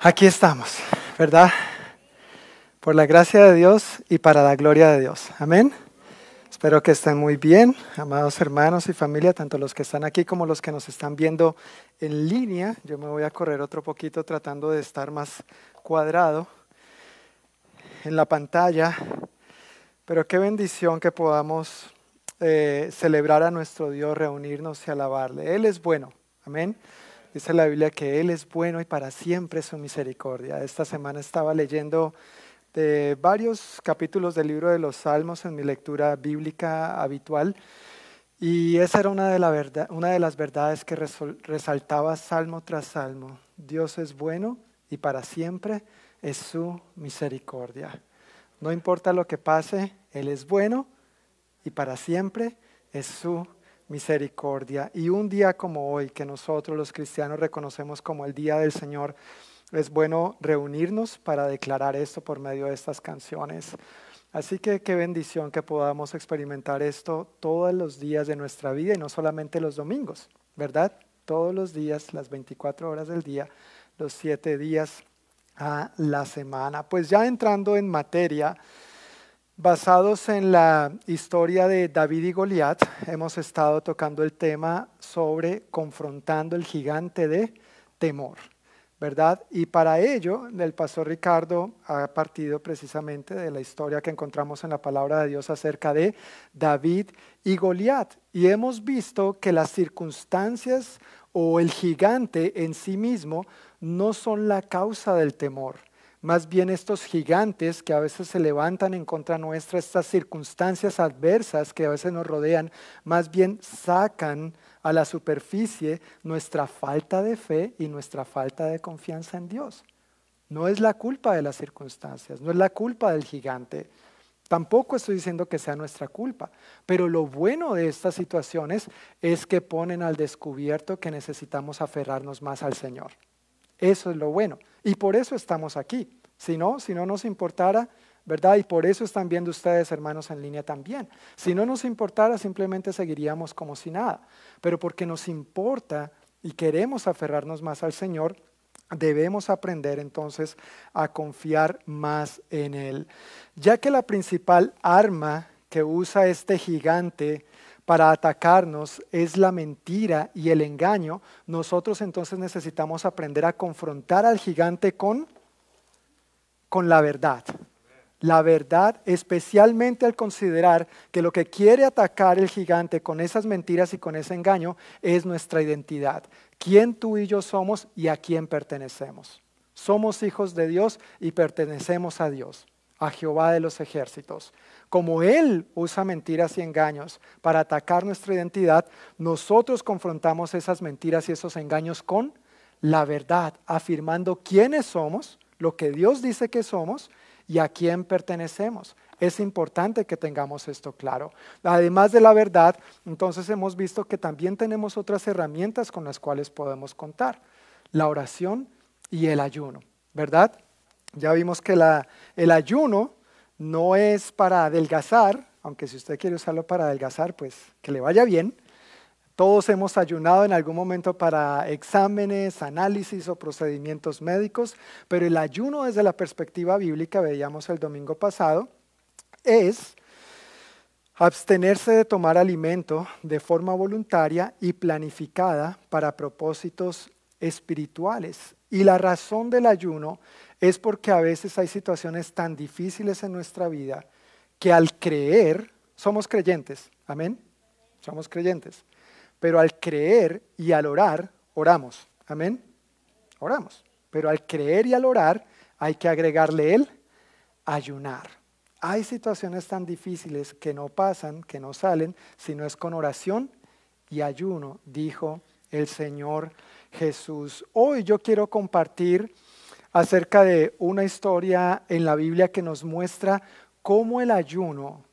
Aquí estamos, ¿verdad? Por la gracia de Dios y para la gloria de Dios. Amén. Espero que estén muy bien, amados hermanos y familia, tanto los que están aquí como los que nos están viendo en línea. Yo me voy a correr otro poquito tratando de estar más cuadrado en la pantalla. Pero qué bendición que podamos eh, celebrar a nuestro Dios, reunirnos y alabarle. Él es bueno. Amén. Dice la Biblia que Él es bueno y para siempre su misericordia. Esta semana estaba leyendo de varios capítulos del libro de los Salmos en mi lectura bíblica habitual y esa era una de, una de las verdades que resaltaba salmo tras salmo. Dios es bueno y para siempre es su misericordia. No importa lo que pase, Él es bueno y para siempre es su misericordia misericordia. Y un día como hoy, que nosotros los cristianos reconocemos como el Día del Señor, es bueno reunirnos para declarar esto por medio de estas canciones. Así que qué bendición que podamos experimentar esto todos los días de nuestra vida y no solamente los domingos, ¿verdad? Todos los días, las 24 horas del día, los siete días a la semana. Pues ya entrando en materia, Basados en la historia de David y Goliat, hemos estado tocando el tema sobre confrontando el gigante de temor, ¿verdad? Y para ello, el pastor Ricardo ha partido precisamente de la historia que encontramos en la palabra de Dios acerca de David y Goliat. Y hemos visto que las circunstancias o el gigante en sí mismo no son la causa del temor más bien estos gigantes que a veces se levantan en contra nuestra, estas circunstancias adversas que a veces nos rodean, más bien sacan a la superficie nuestra falta de fe y nuestra falta de confianza en Dios. No es la culpa de las circunstancias, no es la culpa del gigante. Tampoco estoy diciendo que sea nuestra culpa, pero lo bueno de estas situaciones es que ponen al descubierto que necesitamos aferrarnos más al Señor. Eso es lo bueno. Y por eso estamos aquí. Si no, si no nos importara, ¿verdad? Y por eso están viendo ustedes, hermanos, en línea también. Si no nos importara, simplemente seguiríamos como si nada. Pero porque nos importa y queremos aferrarnos más al Señor, debemos aprender entonces a confiar más en Él. Ya que la principal arma que usa este gigante para atacarnos es la mentira y el engaño, nosotros entonces necesitamos aprender a confrontar al gigante con, con la verdad. La verdad, especialmente al considerar que lo que quiere atacar el gigante con esas mentiras y con ese engaño es nuestra identidad. ¿Quién tú y yo somos y a quién pertenecemos? Somos hijos de Dios y pertenecemos a Dios, a Jehová de los ejércitos. Como Él usa mentiras y engaños para atacar nuestra identidad, nosotros confrontamos esas mentiras y esos engaños con la verdad, afirmando quiénes somos, lo que Dios dice que somos y a quién pertenecemos. Es importante que tengamos esto claro. Además de la verdad, entonces hemos visto que también tenemos otras herramientas con las cuales podemos contar. La oración y el ayuno, ¿verdad? Ya vimos que el ayuno no es para adelgazar, aunque si usted quiere usarlo para adelgazar, pues que le vaya bien. Todos hemos ayunado en algún momento para exámenes, análisis o procedimientos médicos, pero el ayuno desde la perspectiva bíblica, veíamos el domingo pasado, es abstenerse de tomar alimento de forma voluntaria y planificada para propósitos espirituales. Y la razón del ayuno es porque a veces hay situaciones tan difíciles en nuestra vida que al creer, somos creyentes, amén, somos creyentes, pero al creer y al orar, oramos, amén, oramos, pero al creer y al orar hay que agregarle el ayunar. Hay situaciones tan difíciles que no pasan, que no salen, si no es con oración y ayuno, dijo el Señor Jesús. Hoy yo quiero compartir acerca de una historia en la Biblia que nos muestra cómo el ayuno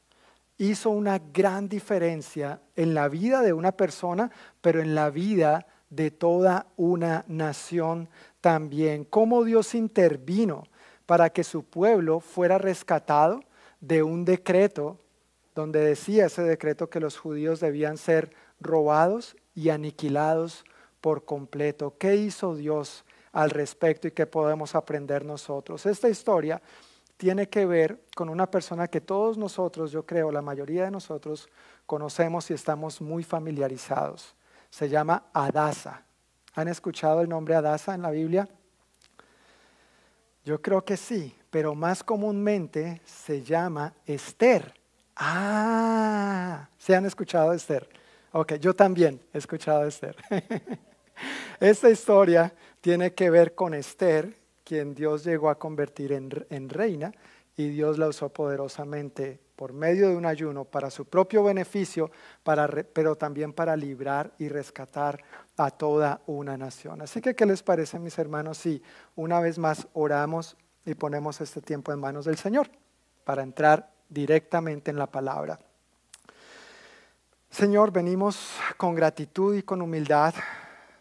hizo una gran diferencia en la vida de una persona, pero en la vida de toda una nación también. Cómo Dios intervino para que su pueblo fuera rescatado de un decreto donde decía ese decreto que los judíos debían ser robados y aniquilados por completo. ¿Qué hizo Dios al respecto y qué podemos aprender nosotros. Esta historia tiene que ver con una persona que todos nosotros, yo creo, la mayoría de nosotros conocemos y estamos muy familiarizados. Se llama Adasa. ¿Han escuchado el nombre Adasa en la Biblia? Yo creo que sí, pero más comúnmente se llama Esther. Ah, ¿se han escuchado Esther? Ok, yo también he escuchado Esther. Esta historia tiene que ver con Esther, quien Dios llegó a convertir en, reina y Dios la usó poderosamente por medio de un ayuno para su propio beneficio, pero también para librar y rescatar a toda una nación. Así que, ¿qué les parece, mis hermanos, si una vez más oramos y ponemos este tiempo en manos del Señor para entrar directamente en la palabra? Señor, venimos con gratitud y con humildad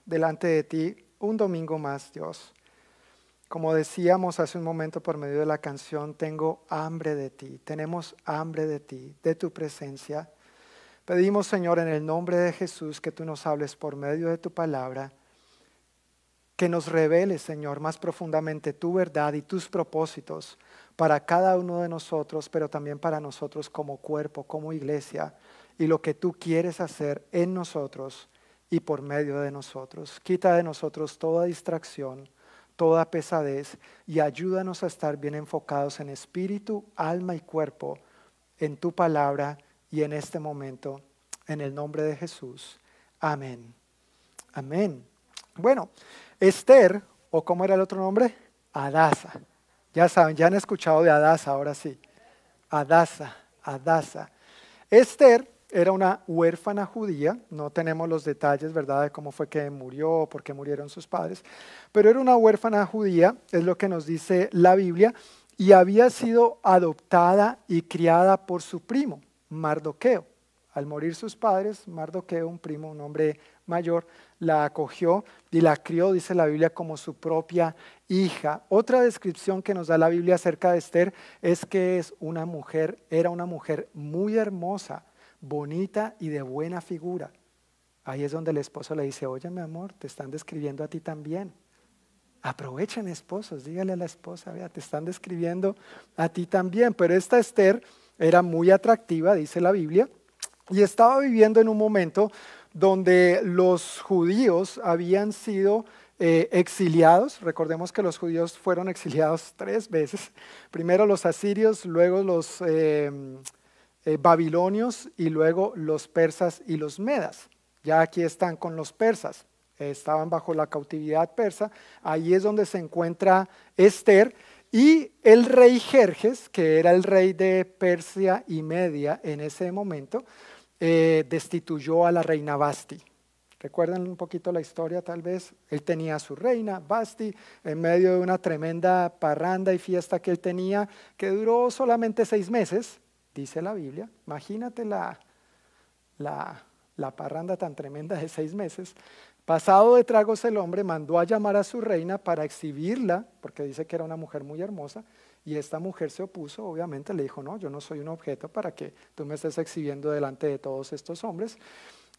delante de ti un domingo más, Dios. Como decíamos hace un momento por medio de la canción, tengo hambre de ti, tenemos hambre de ti, de tu presencia. Pedimos, Señor, en el nombre de Jesús, que tú nos hables por medio de tu palabra, que nos reveles, Señor, más profundamente tu verdad y tus propósitos para cada uno de nosotros, pero también para nosotros como cuerpo, como iglesia, y lo que tú quieres hacer en nosotros y por medio de nosotros. Quita de nosotros toda distracción toda pesadez y ayúdanos a estar bien enfocados en espíritu, alma y cuerpo, en tu palabra y en este momento, en el nombre de Jesús. Amén. Amén. Bueno, Esther, o cómo era el otro nombre, Adasa. Ya saben, ya han escuchado de Adasa, ahora sí. Adasa, Adasa. Esther era una huérfana judía, no tenemos los detalles, ¿verdad?, de cómo fue que murió, por qué murieron sus padres, pero era una huérfana judía, es lo que nos dice la Biblia, y había sido adoptada y criada por su primo, Mardoqueo. Al morir sus padres, Mardoqueo, un primo, un hombre mayor, la acogió y la crió, dice la Biblia, como su propia hija. Otra descripción que nos da la Biblia acerca de Esther es que es una mujer, era una mujer muy hermosa bonita y de buena figura. Ahí es donde el esposo le dice, oye mi amor, te están describiendo a ti también. Aprovechen esposos, dígale a la esposa, vea, te están describiendo a ti también. Pero esta Esther era muy atractiva, dice la Biblia, y estaba viviendo en un momento donde los judíos habían sido eh, exiliados. Recordemos que los judíos fueron exiliados tres veces. Primero los asirios, luego los... Eh, eh, babilonios y luego los persas y los medas. Ya aquí están con los persas, estaban bajo la cautividad persa, ahí es donde se encuentra Esther y el rey Jerjes, que era el rey de Persia y Media en ese momento, eh, destituyó a la reina Basti. ¿Recuerdan un poquito la historia tal vez? Él tenía a su reina, Basti, en medio de una tremenda parranda y fiesta que él tenía, que duró solamente seis meses, dice la Biblia. Imagínate la, la, parranda tan tremenda de seis meses. Pasado de tragos el hombre mandó a llamar a su reina para exhibirla, porque dice que era una mujer muy hermosa, y esta mujer se opuso, obviamente le dijo, no, yo no soy un objeto para que tú me estés exhibiendo delante de todos estos hombres.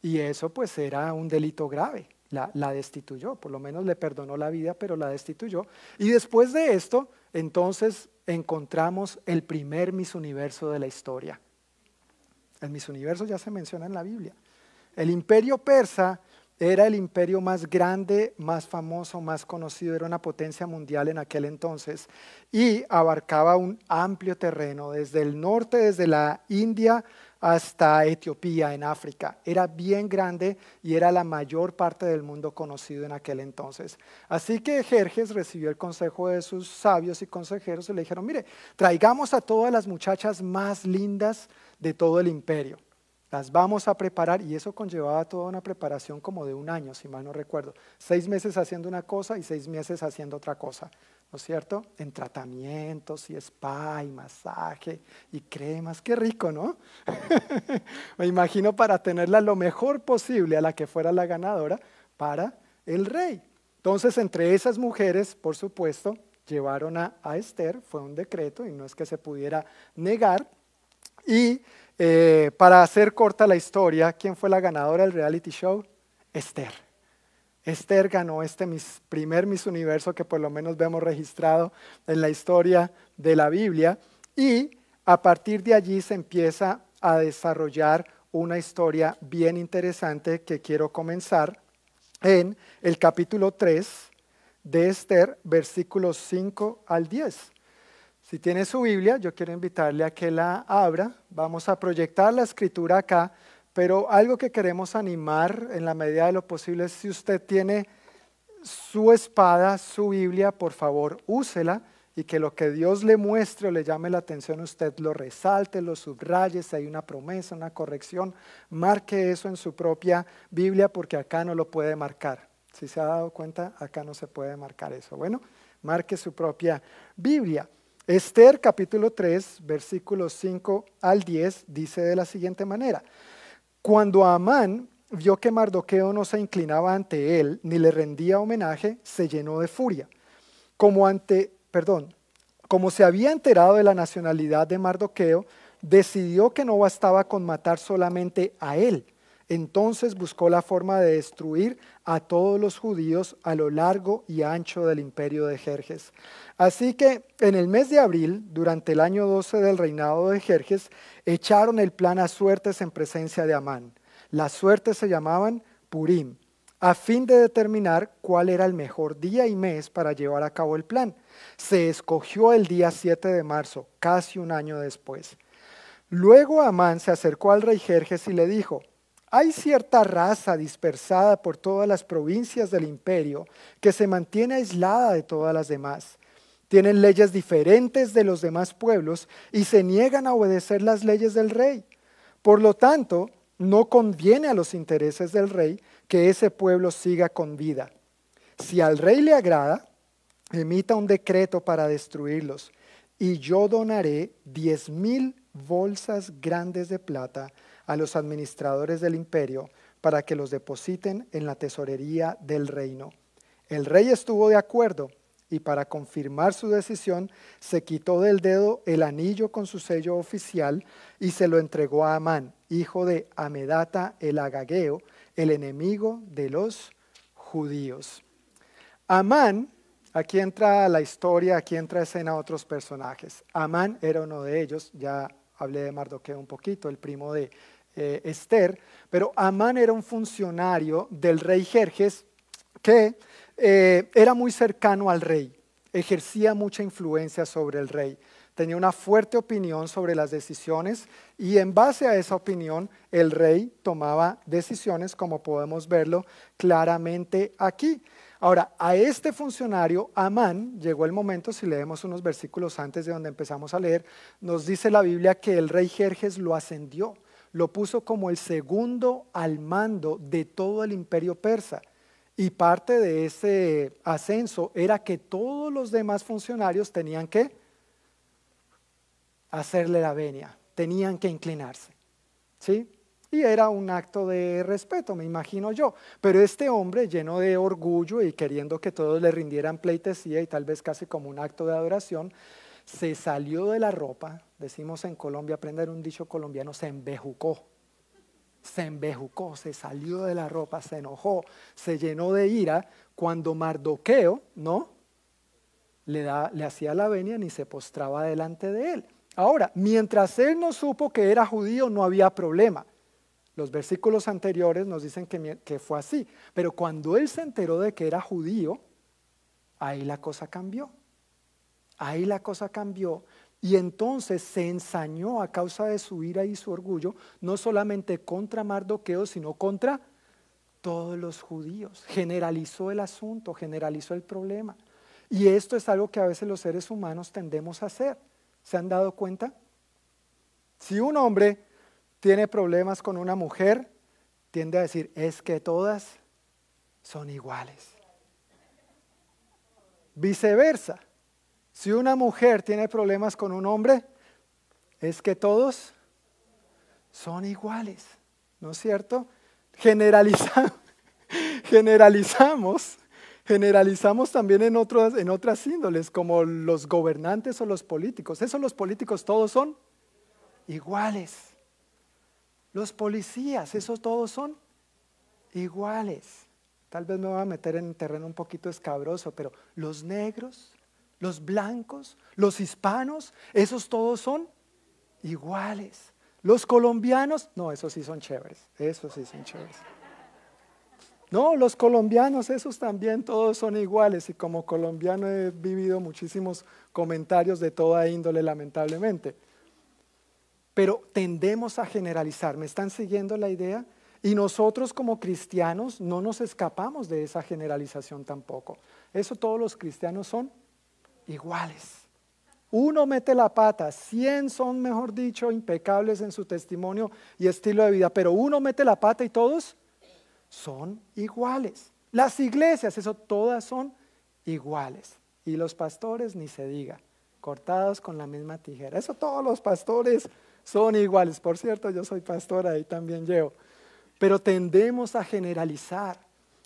Y eso pues era un delito grave, la, la destituyó, por lo menos le perdonó la vida, pero la destituyó. Y después de esto, entonces encontramos el primer Miss Universo de la historia. El Miss Universo ya se menciona en la Biblia. El imperio persa era el imperio más grande, más famoso, más conocido, era una potencia mundial en aquel entonces y abarcaba un amplio terreno, desde el norte, desde la India hasta Etiopía, en África. Era bien grande y era la mayor parte del mundo conocido en aquel entonces. Así que Jerjes recibió el consejo de sus sabios y consejeros y le dijeron, mire, traigamos a todas las muchachas más lindas de todo el imperio. Las vamos a preparar y eso conllevaba toda una preparación como de un año, si mal no recuerdo. Seis meses haciendo una cosa y seis meses haciendo otra cosa. ¿no es cierto? En tratamientos y spa y masaje y cremas, qué rico, ¿no? Me imagino para tenerla lo mejor posible a la que fuera la ganadora para el rey. Entonces, entre esas mujeres, por supuesto, llevaron a, Esther, fue un decreto y no es que se pudiera negar. Y eh, para hacer corta la historia, ¿quién fue la ganadora del reality show? Esther. Esther ganó este primer Miss Universo que por lo menos vemos registrado en la historia de la Biblia y a partir de allí se empieza a desarrollar una historia bien interesante que quiero comenzar en el capítulo 3 de Esther, versículos 5 al 10. Si tiene su Biblia, yo quiero invitarle a que la abra. Vamos a proyectar la escritura acá, pero algo que queremos animar en la medida de lo posible es si usted tiene su espada, su Biblia, por favor, úsela y que lo que Dios le muestre o le llame la atención, usted lo resalte, lo subraye, si hay una promesa, una corrección, marque eso en su propia Biblia porque acá no lo puede marcar. Si se ha dado cuenta, acá no se puede marcar eso. Bueno, marque su propia Biblia. Esther capítulo 3, versículos 5 al 10 dice de la siguiente manera, cuando Amán vio que Mardoqueo no se inclinaba ante él ni le rendía homenaje, se llenó de furia. Como ante, perdón, como se había enterado de la nacionalidad de Mardoqueo, decidió que no bastaba con matar solamente a él, entonces buscó la forma de destruir a todos los judíos a lo largo y ancho del imperio de Jerjes. Así que en el mes de abril, durante el año 12 del reinado de Jerjes, echaron el plan a suertes en presencia de Amán. Las suertes se llamaban Purim, a fin de determinar cuál era el mejor día y mes para llevar a cabo el plan. Se escogió el día 7 de marzo, casi un año después. Luego Amán se acercó al rey Jerjes y le dijo, hay cierta raza dispersada por todas las provincias del imperio que se mantiene aislada de todas las demás. Tienen leyes diferentes de los demás pueblos y se niegan a obedecer las leyes del rey. Por lo tanto, no conviene a los intereses del rey que ese pueblo siga con vida. Si al rey le agrada, emita un decreto para destruirlos y yo donaré diez mil bolsas grandes de plata a los administradores del imperio para que los depositen en la tesorería del reino. El rey estuvo de acuerdo y para confirmar su decisión se quitó del dedo el anillo con su sello oficial y se lo entregó a Amán, hijo de Amedata el Agageo, el enemigo de los judíos. Amán, aquí entra la historia, aquí entra escena otros personajes. Amán era uno de ellos, ya hablé de Mardoqueo un poquito, el primo de eh, Esther, pero Amán era un funcionario del rey Jerjes que eh, era muy cercano al rey, ejercía mucha influencia sobre el rey, tenía una fuerte opinión sobre las decisiones y en base a esa opinión el rey tomaba decisiones como podemos verlo claramente aquí. Ahora, a este funcionario, Amán, llegó el momento, si leemos unos versículos antes de donde empezamos a leer, nos dice la Biblia que el rey Jerjes lo ascendió lo puso como el segundo al mando de todo el imperio persa. Y parte de ese ascenso era que todos los demás funcionarios tenían que hacerle la venia, tenían que inclinarse. ¿Sí? Y era un acto de respeto, me imagino yo. Pero este hombre, lleno de orgullo y queriendo que todos le rindieran pleitesía y tal vez casi como un acto de adoración, se salió de la ropa, decimos en Colombia, aprender un dicho colombiano, se embejucó. Se embejucó, se salió de la ropa, se enojó, se llenó de ira cuando Mardoqueo, ¿no? Le, hacía la venia ni se postraba delante de él. Ahora, mientras él no supo que era judío, no había problema. Los versículos anteriores nos dicen que, fue así. Pero cuando él se enteró de que era judío, ahí la cosa cambió. Ahí la cosa cambió y entonces se ensañó a causa de su ira y su orgullo, no solamente contra Mardoqueo, sino contra todos los judíos. Generalizó el asunto, generalizó el problema. Y esto es algo que a veces los seres humanos tendemos a hacer. ¿Se han dado cuenta? Si un hombre tiene problemas con una mujer, tiende a decir, es que todas son iguales. Viceversa. Si una mujer tiene problemas con un hombre, es que todos son iguales, ¿no es cierto? Generalizamos, generalizamos, generalizamos también en otras, índoles, como los gobernantes o los políticos. Eso los políticos todos son iguales. Los policías, esos todos son iguales. tal vez me voy a meter en terreno un poquito escabroso, pero los negros, los blancos, los hispanos, esos todos son iguales. Los colombianos, no, esos sí son chéveres, esos sí son chéveres. No, los colombianos, esos también todos son iguales y como colombiano he vivido muchísimos comentarios de toda índole, lamentablemente. Pero tendemos a generalizar, ¿me están siguiendo la idea? Y nosotros como cristianos no nos escapamos de esa generalización tampoco. Eso todos los cristianos son iguales. Uno mete la pata, cien son, mejor dicho, impecables en su testimonio y estilo de vida, pero uno mete la pata y todos son iguales. Las iglesias, eso todas son iguales. Y los pastores, ni se diga, cortados con la misma tijera. Eso todos los pastores son iguales. Por cierto, yo soy pastor, ahí también llevo. Pero tendemos a generalizar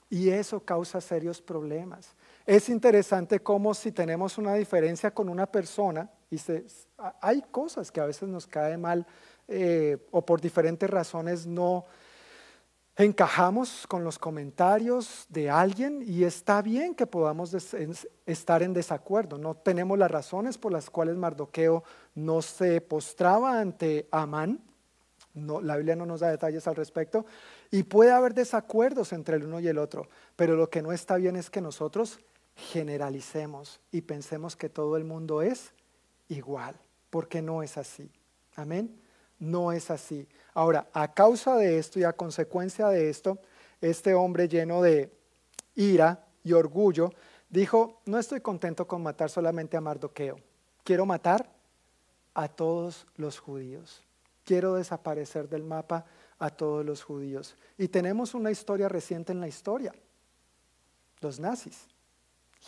y eso causa serios problemas. Es interesante cómo si tenemos una diferencia con una persona, y hay cosas que a veces nos cae mal eh, o por diferentes razones no encajamos con los comentarios de alguien y está bien que podamos estar en desacuerdo. No tenemos las razones por las cuales Mardoqueo no se postraba ante Amán. La Biblia no nos da detalles al respecto. Y puede haber desacuerdos entre el uno y el otro, pero lo que no está bien es que nosotros generalicemos y pensemos que todo el mundo es igual, porque no es así. Amén. No es así. Ahora, a causa de esto y a consecuencia de esto, este hombre lleno de ira y orgullo dijo, no estoy contento con matar solamente a Mardoqueo, quiero matar a todos los judíos. Quiero desaparecer del mapa a todos los judíos. Y tenemos una historia reciente en la historia. Los nazis,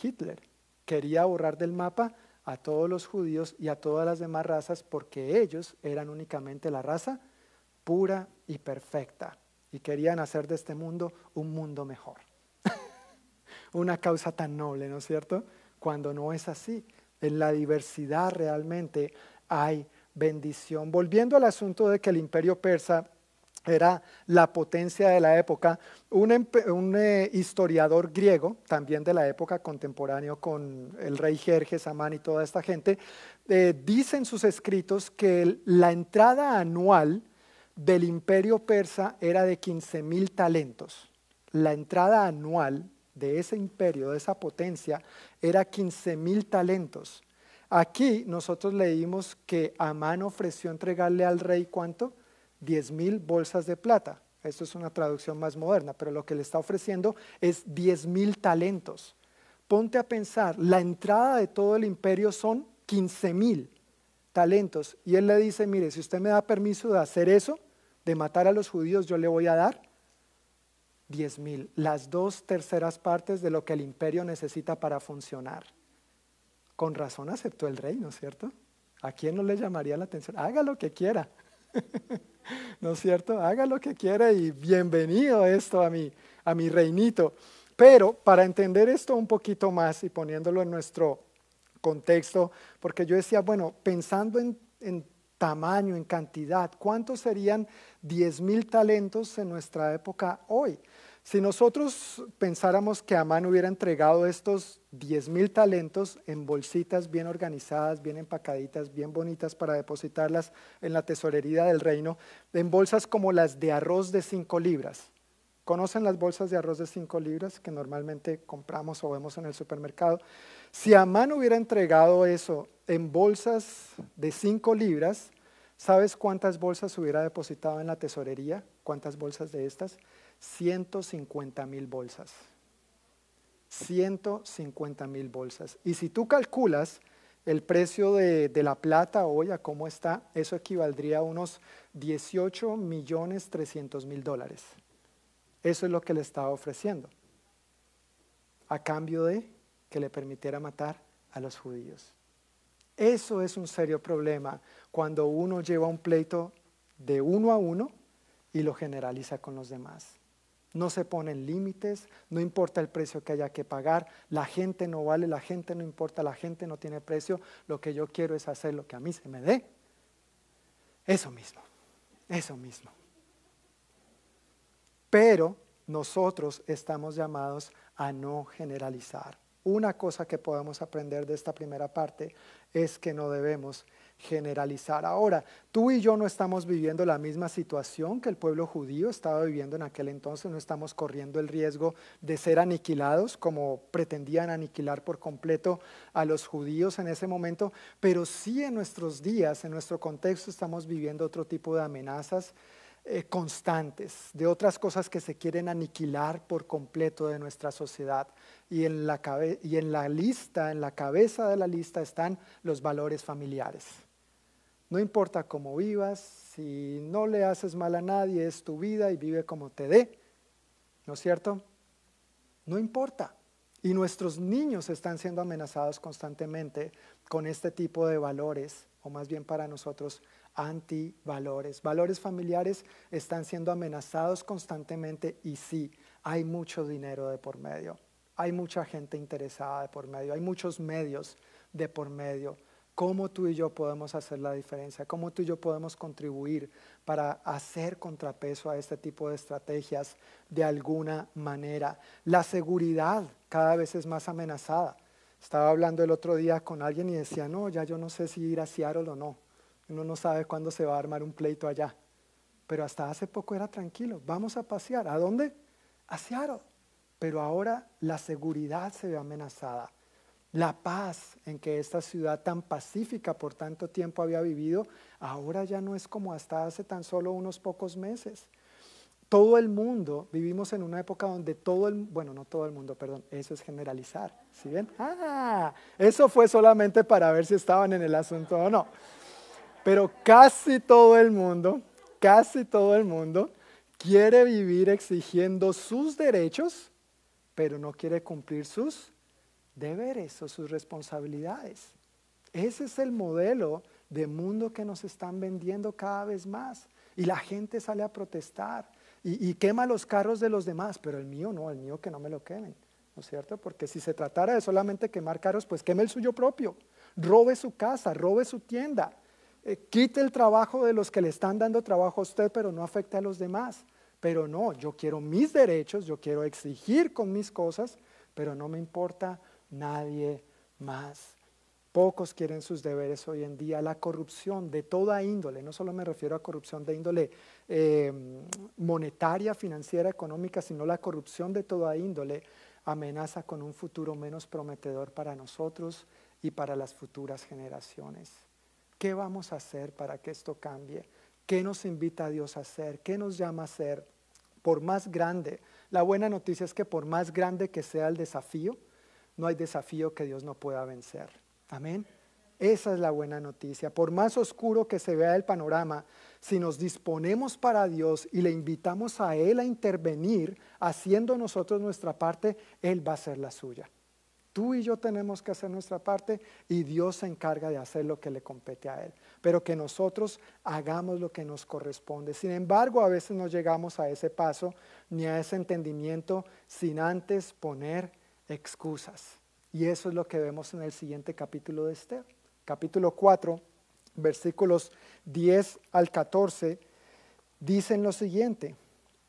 Hitler, quería borrar del mapa a todos los judíos y a todas las demás razas porque ellos eran únicamente la raza pura y perfecta y querían hacer de este mundo un mundo mejor. Una causa tan noble, ¿no es cierto? Cuando no es así. En la diversidad realmente hay bendición. Volviendo al asunto de que el imperio persa era la potencia de la época. Un, eh, historiador griego, también de la época contemporáneo con el rey Jerjes, Amán y toda esta gente, eh, dice en sus escritos que la entrada anual del imperio persa era de 15 mil talentos. La entrada anual de ese imperio, de esa potencia, era 15 mil talentos. Aquí nosotros leímos que Amán ofreció entregarle al rey cuánto? 10 mil bolsas de plata. Esto es una traducción más moderna, pero lo que le está ofreciendo es 10 mil talentos. Ponte a pensar, la entrada de todo el imperio son 15 mil talentos. Y él le dice, mire, si usted me da permiso de hacer eso, de matar a los judíos, yo le voy a dar 10 mil, las dos terceras partes de lo que el imperio necesita para funcionar. Con razón aceptó el rey, ¿no es cierto? ¿A quién no le llamaría la atención? Haga lo que quiera. ¿No es cierto? Haga lo que quiera y bienvenido esto a mi, a mi reinito. Pero para entender esto un poquito más y poniéndolo en nuestro contexto, porque yo decía, bueno, pensando en, en tamaño, en cantidad, ¿cuántos serían 10 mil talentos en nuestra época hoy? Si nosotros pensáramos que Amán hubiera entregado estos 10 mil talentos en bolsitas bien organizadas, bien empacaditas, bien bonitas para depositarlas en la tesorería del reino, en bolsas como las de arroz de 5 libras. ¿Conocen las bolsas de arroz de 5 libras que normalmente compramos o vemos en el supermercado? Si Amán hubiera entregado eso en bolsas de 5 libras, ¿sabes cuántas bolsas hubiera depositado en la tesorería? ¿Cuántas bolsas de estas? 150 mil bolsas. 150 mil bolsas. Y si tú calculas el precio de, la plata hoy a cómo está, eso equivaldría a unos 18 millones 300 mil dólares. Eso es lo que le estaba ofreciendo. A cambio de que le permitiera matar a los judíos. Eso es un serio problema cuando uno lleva un pleito de uno a uno y lo generaliza con los demás. No se ponen límites, no importa el precio que haya que pagar, la gente no vale, la gente no importa, la gente no tiene precio, lo que yo quiero es hacer lo que a mí se me dé. Eso mismo, eso mismo. Pero nosotros estamos llamados a no generalizar. Una cosa que podemos aprender de esta primera parte es que no debemos generalizar. Ahora, tú y yo no estamos viviendo la misma situación que el pueblo judío estaba viviendo en aquel entonces, no estamos corriendo el riesgo de ser aniquilados como pretendían aniquilar por completo a los judíos en ese momento, pero sí en nuestros días, en nuestro contexto, estamos viviendo otro tipo de amenazas eh, constantes, de otras cosas que se quieren aniquilar por completo de nuestra sociedad. Y y en la lista, en la cabeza de la lista están los valores familiares. No importa cómo vivas, si no le haces mal a nadie, es tu vida y vive como te dé. ¿No es cierto? No importa. Y nuestros niños están siendo amenazados constantemente con este tipo de valores, o más bien para nosotros, antivalores. Valores familiares están siendo amenazados constantemente y sí, hay mucho dinero de por medio, hay mucha gente interesada de por medio, hay muchos medios de por medio cómo tú y yo podemos hacer la diferencia, cómo tú y yo podemos contribuir para hacer contrapeso a este tipo de estrategias de alguna manera. La seguridad cada vez es más amenazada. Estaba hablando el otro día con alguien y decía, no, ya yo no sé si ir a Seattle o no. Uno no sabe cuándo se va a armar un pleito allá. Pero hasta hace poco era tranquilo. Vamos a pasear. ¿A dónde? A Seattle. Pero ahora la seguridad se ve amenazada la paz en que esta ciudad tan pacífica por tanto tiempo había vivido, ahora ya no es como hasta hace tan solo unos pocos meses. Todo el mundo, vivimos en una época donde todo el, bueno, no todo el mundo, perdón, eso es generalizar, ¿sí ven? Ah, eso fue solamente para ver si estaban en el asunto o no. Pero casi todo el mundo, casi todo el mundo quiere vivir exigiendo sus derechos, pero no quiere cumplir sus deberes o sus responsabilidades. Ese es el modelo de mundo que nos están vendiendo cada vez más. Y la gente sale a protestar y, quema los carros de los demás, pero el mío no, el mío que no me lo quemen, ¿no es cierto? Porque si se tratara de solamente quemar carros, pues queme el suyo propio, robe su casa, robe su tienda, eh, quite el trabajo de los que le están dando trabajo a usted, pero no afecte a los demás. Pero no, yo quiero mis derechos, yo quiero exigir con mis cosas, pero no me importa nadie más. Pocos quieren sus deberes hoy en día. La corrupción de toda índole, no solo me refiero a corrupción de índole em, monetaria, financiera, económica, sino la corrupción de toda índole amenaza con un futuro menos prometedor para nosotros y para las futuras generaciones. ¿Qué vamos a hacer para que esto cambie? ¿Qué nos invita a Dios a hacer? ¿Qué nos llama a hacer? Por más grande, la buena noticia es que por más grande que sea el desafío, no hay desafío que Dios no pueda vencer. Amén. Esa es la buena noticia. Por más oscuro que se vea el panorama, si nos disponemos para Dios y le invitamos a Él a intervenir, haciendo nosotros nuestra parte, Él va a hacer la suya. Tú y yo tenemos que hacer nuestra parte y Dios se encarga de hacer lo que le compete a Él. Pero que nosotros hagamos lo que nos corresponde. Sin embargo, a veces no llegamos a ese paso ni a ese entendimiento sin antes poner excusas. Y eso es lo que vemos en el siguiente capítulo de Esther. Capítulo 4, versículos 10 al 14, dicen lo siguiente.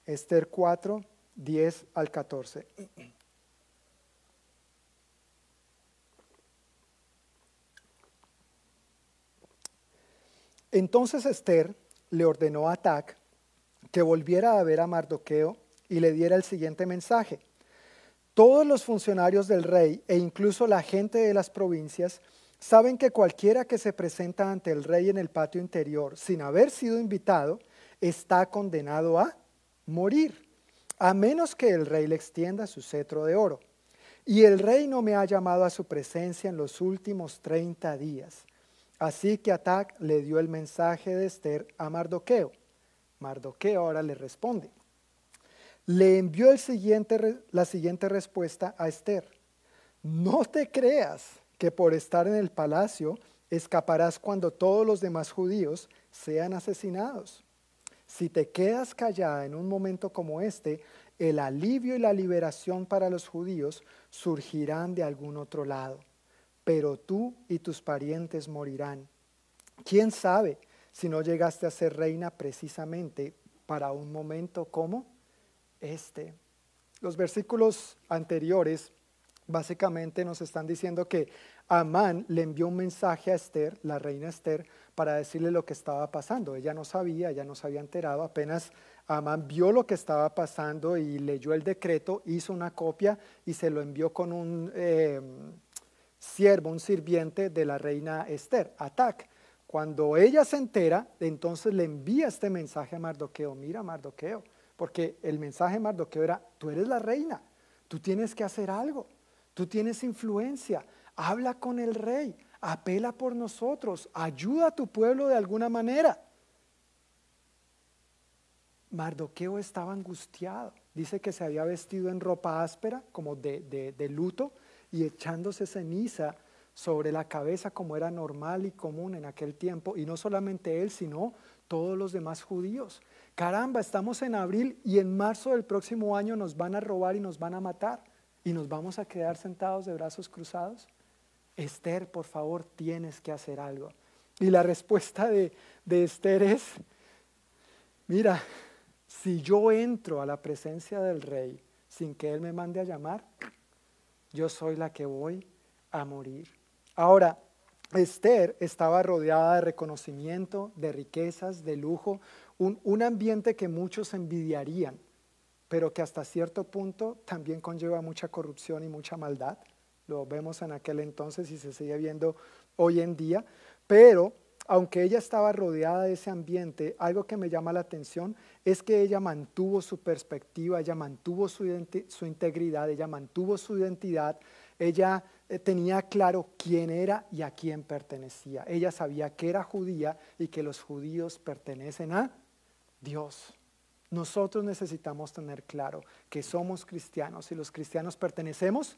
Esther 4, 10 al 14. Entonces Esther le ordenó a Atac que volviera a ver a Mardoqueo y le diera el siguiente mensaje. Todos los funcionarios del rey e incluso la gente de las provincias saben que cualquiera que se presenta ante el rey en el patio interior sin haber sido invitado está condenado a morir, a menos que el rey le extienda su cetro de oro. Y el rey no me ha llamado a su presencia en los últimos 30 días. Así que Atac le dio el mensaje de Esther a Mardoqueo. Mardoqueo ahora le responde le envió la siguiente respuesta a Esther. No te creas que por estar en el palacio escaparás cuando todos los demás judíos sean asesinados. Si te quedas callada en un momento como este, el alivio y la liberación para los judíos surgirán de algún otro lado, pero tú y tus parientes morirán. ¿Quién sabe si no llegaste a ser reina precisamente para un momento como este. Los versículos anteriores básicamente nos están diciendo que Amán le envió un mensaje a Esther, la reina Esther, para decirle lo que estaba pasando. Ella no sabía, ella no se había enterado, apenas Amán vio lo que estaba pasando y leyó el decreto, hizo una copia y se lo envió con un eh, siervo, un sirviente de la reina Esther, Atac. Cuando ella se entera, entonces le envía este mensaje a Mardoqueo. Mira, Mardoqueo, porque el mensaje de Mardoqueo era, tú eres la reina, tú tienes que hacer algo, tú tienes influencia, habla con el rey, apela por nosotros, ayuda a tu pueblo de alguna manera. Mardoqueo estaba angustiado. Dice que se había vestido en ropa áspera, como de, de, luto, y echándose ceniza sobre la cabeza como era normal y común en aquel tiempo. Y no solamente él, sino todos los demás judíos. Caramba, estamos en abril y en marzo del próximo año nos van a robar y nos van a matar. Y nos vamos a quedar sentados de brazos cruzados. Esther, por favor, tienes que hacer algo. Y la respuesta de, de Esther es, mira, si yo entro a la presencia del rey sin que él me mande a llamar, yo soy la que voy a morir. Ahora, Esther estaba rodeada de reconocimiento, de riquezas, de lujo, un, un, ambiente que muchos envidiarían, pero que hasta cierto punto también conlleva mucha corrupción y mucha maldad. Lo vemos en aquel entonces y se sigue viendo hoy en día, pero aunque ella estaba rodeada de ese ambiente, algo que me llama la atención es que ella mantuvo su perspectiva, ella mantuvo su, integridad, ella mantuvo su identidad, ella eh, tenía claro quién era y a quién pertenecía. Ella sabía que era judía y que los judíos pertenecen a Dios. Nosotros necesitamos tener claro que somos cristianos y los cristianos pertenecemos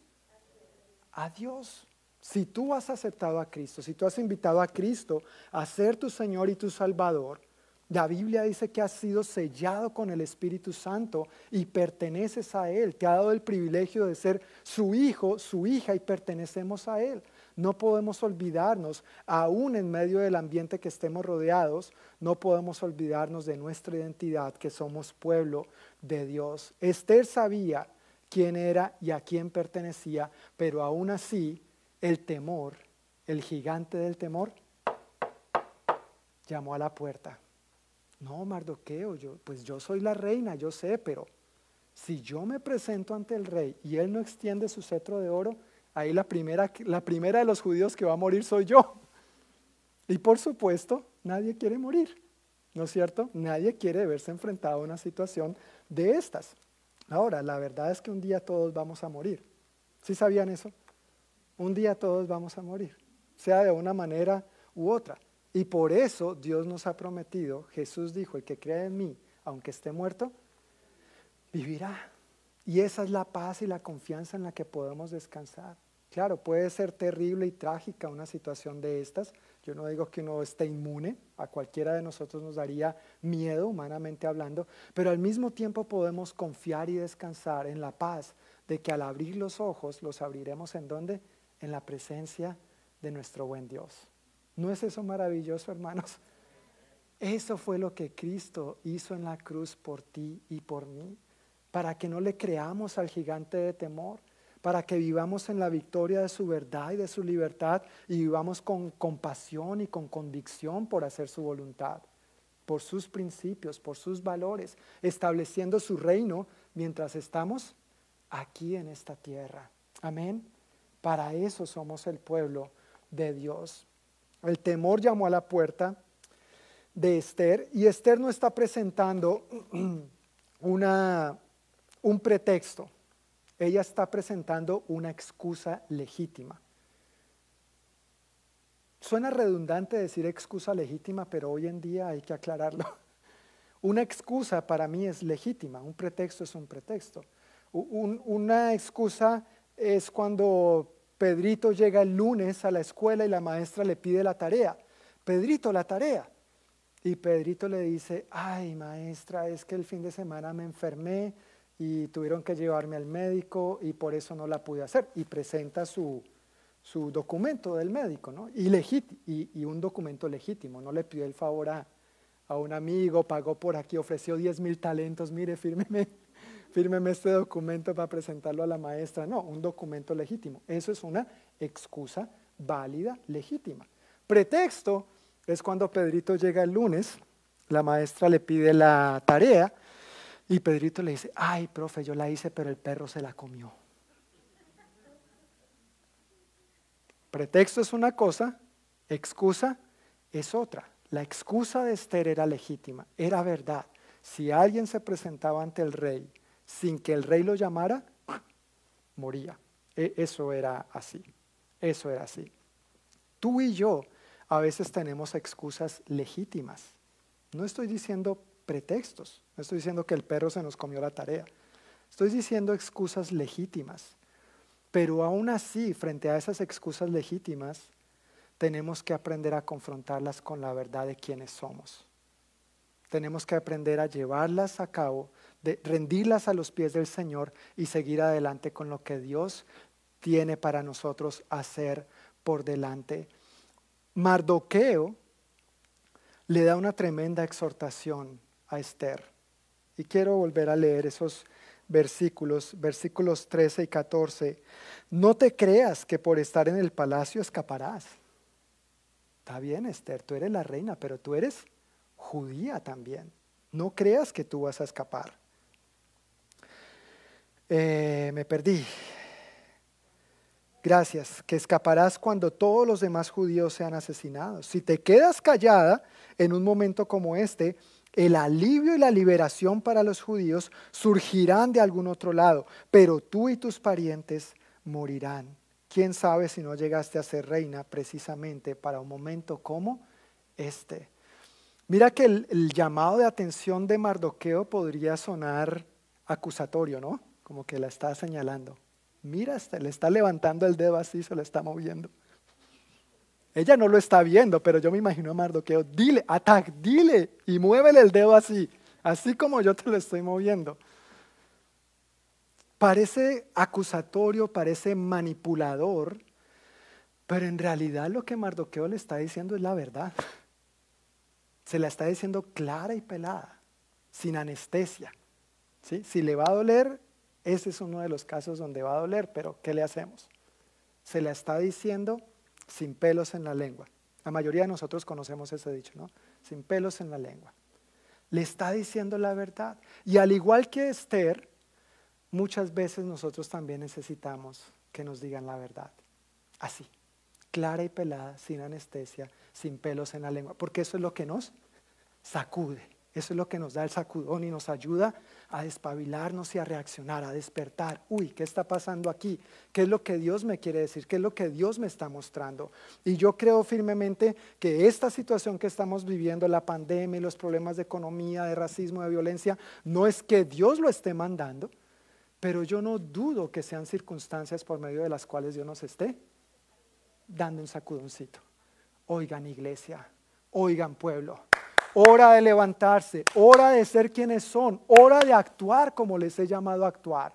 a Dios. Si tú has aceptado a Cristo, si tú has invitado a Cristo a ser tu Señor y tu Salvador, la Biblia dice que has sido sellado con el Espíritu Santo y perteneces a Él. Te ha dado el privilegio de ser su hijo, su hija y pertenecemos a Él. No podemos olvidarnos, aún en medio del ambiente que estemos rodeados, no podemos olvidarnos de nuestra identidad, que somos pueblo de Dios. Esther sabía quién era y a quién pertenecía, pero aún así el temor, el gigante del temor, llamó a la puerta. No, Mardoqueo, yo, pues yo soy la reina, yo sé, pero si yo me presento ante el rey y él no extiende su cetro de oro, ahí la primera, la primera de los judíos que va a morir soy yo. Y por supuesto, nadie quiere morir, ¿no es cierto? Nadie quiere verse enfrentado a una situación de estas. Ahora, la verdad es que un día todos vamos a morir. ¿Sí sabían eso? Un día todos vamos a morir, sea de una manera u otra. Y por eso Dios nos ha prometido, Jesús dijo, el que cree en mí, aunque esté muerto, vivirá. Y esa es la paz y la confianza en la que podemos descansar. Claro, puede ser terrible y trágica una situación de estas. Yo no digo que uno esté inmune, a cualquiera de nosotros nos daría miedo, humanamente hablando, pero al mismo tiempo podemos confiar y descansar en la paz de que al abrir los ojos, los abriremos en donde? en la presencia de nuestro buen Dios. ¿No es eso maravilloso, hermanos? Eso fue lo que Cristo hizo en la cruz por ti y por mí, para que no le creamos al gigante de temor, para que vivamos en la victoria de su verdad y de su libertad y vivamos con compasión y con convicción por hacer su voluntad, por sus principios, por sus valores, estableciendo su reino mientras estamos aquí en esta tierra. Amén. Para eso somos el pueblo de Dios. El temor llamó a la puerta de Esther y Esther no está presentando una, un pretexto, ella está presentando una excusa legítima. Suena redundante decir excusa legítima, pero hoy en día hay que aclararlo. Una excusa para mí es legítima, un pretexto es un pretexto. una excusa es cuando Pedrito llega el lunes a la escuela y la maestra le pide la tarea. Pedrito, la tarea. Y Pedrito le dice, ay maestra, es que el fin de semana me enfermé y tuvieron que llevarme al médico y por eso no la pude hacer. Y presenta su, su documento del médico, ¿no? Y, y, un documento legítimo, no le pidió el favor a, a un amigo, pagó por aquí, ofreció 10 mil talentos, mire, fírmeme, fírmeme este documento para presentarlo a la maestra. No, un documento legítimo. Eso es una excusa válida, legítima. Pretexto es cuando Pedrito llega el lunes, la maestra le pide la tarea y Pedrito le dice, ay, profe, yo la hice, pero el perro se la comió. Pretexto es una cosa, excusa es otra. La excusa de Esther era legítima, era verdad. Si alguien se presentaba ante el rey sin que el rey lo llamara, moría. E, eso era así, eso era así. Tú y yo a veces tenemos excusas legítimas. No estoy diciendo pretextos, no estoy diciendo que el perro se nos comió la tarea. Estoy diciendo excusas legítimas. Pero aún así, frente a esas excusas legítimas, tenemos que aprender a confrontarlas con la verdad de quiénes somos. Tenemos que aprender a llevarlas a cabo, de rendirlas a los pies del Señor y seguir adelante con lo que Dios tiene para nosotros hacer por delante. Mardoqueo le da una tremenda exhortación a Esther. Y quiero volver a leer esos versículos, versículos 13 y 14. No te creas que por estar en el palacio escaparás. Está bien, Esther, tú eres la reina, pero tú eres judía también. No creas que tú vas a escapar. Eh, me perdí. Gracias, que escaparás cuando todos los demás judíos sean asesinados. Si te quedas callada en un momento como este, el alivio y la liberación para los judíos surgirán de algún otro lado, pero tú y tus parientes morirán. ¿Quién sabe si no llegaste a ser reina precisamente para un momento como este? Mira que el, llamado de atención de Mardoqueo podría sonar acusatorio, ¿no? Como que la está señalando. Mira, le está levantando el dedo así, se lo está moviendo. Ella no lo está viendo, pero yo me imagino a Mardoqueo, dile, atac, dile, y muévele el dedo así, así como yo te lo estoy moviendo. Parece acusatorio, parece manipulador, pero en realidad lo que Mardoqueo le está diciendo es la verdad. Se la está diciendo clara y pelada, sin anestesia. ¿sí? Si le va a doler, ese es uno de los casos donde va a doler, pero ¿qué le hacemos? Se la está diciendo sin pelos en la lengua. La mayoría de nosotros conocemos ese dicho, ¿no? Sin pelos en la lengua. Le está diciendo la verdad. Y al igual que Esther, muchas veces nosotros también necesitamos que nos digan la verdad. Así, clara y pelada, sin anestesia, sin pelos en la lengua, porque eso es lo que nos sacude, eso es lo que nos da el sacudón y nos ayuda a despabilarnos y a reaccionar, a despertar. Uy, ¿qué está pasando aquí? ¿Qué es lo que Dios me quiere decir? ¿Qué es lo que Dios me está mostrando? Y yo creo firmemente que esta situación que estamos viviendo, la pandemia y los problemas de economía, de racismo, de violencia, no es que Dios lo esté mandando, pero yo no dudo que sean circunstancias por medio de las cuales Dios nos esté dando un sacudoncito. Oigan iglesia, oigan pueblo, hora de levantarse, hora de ser quienes son, hora de actuar como les he llamado a actuar,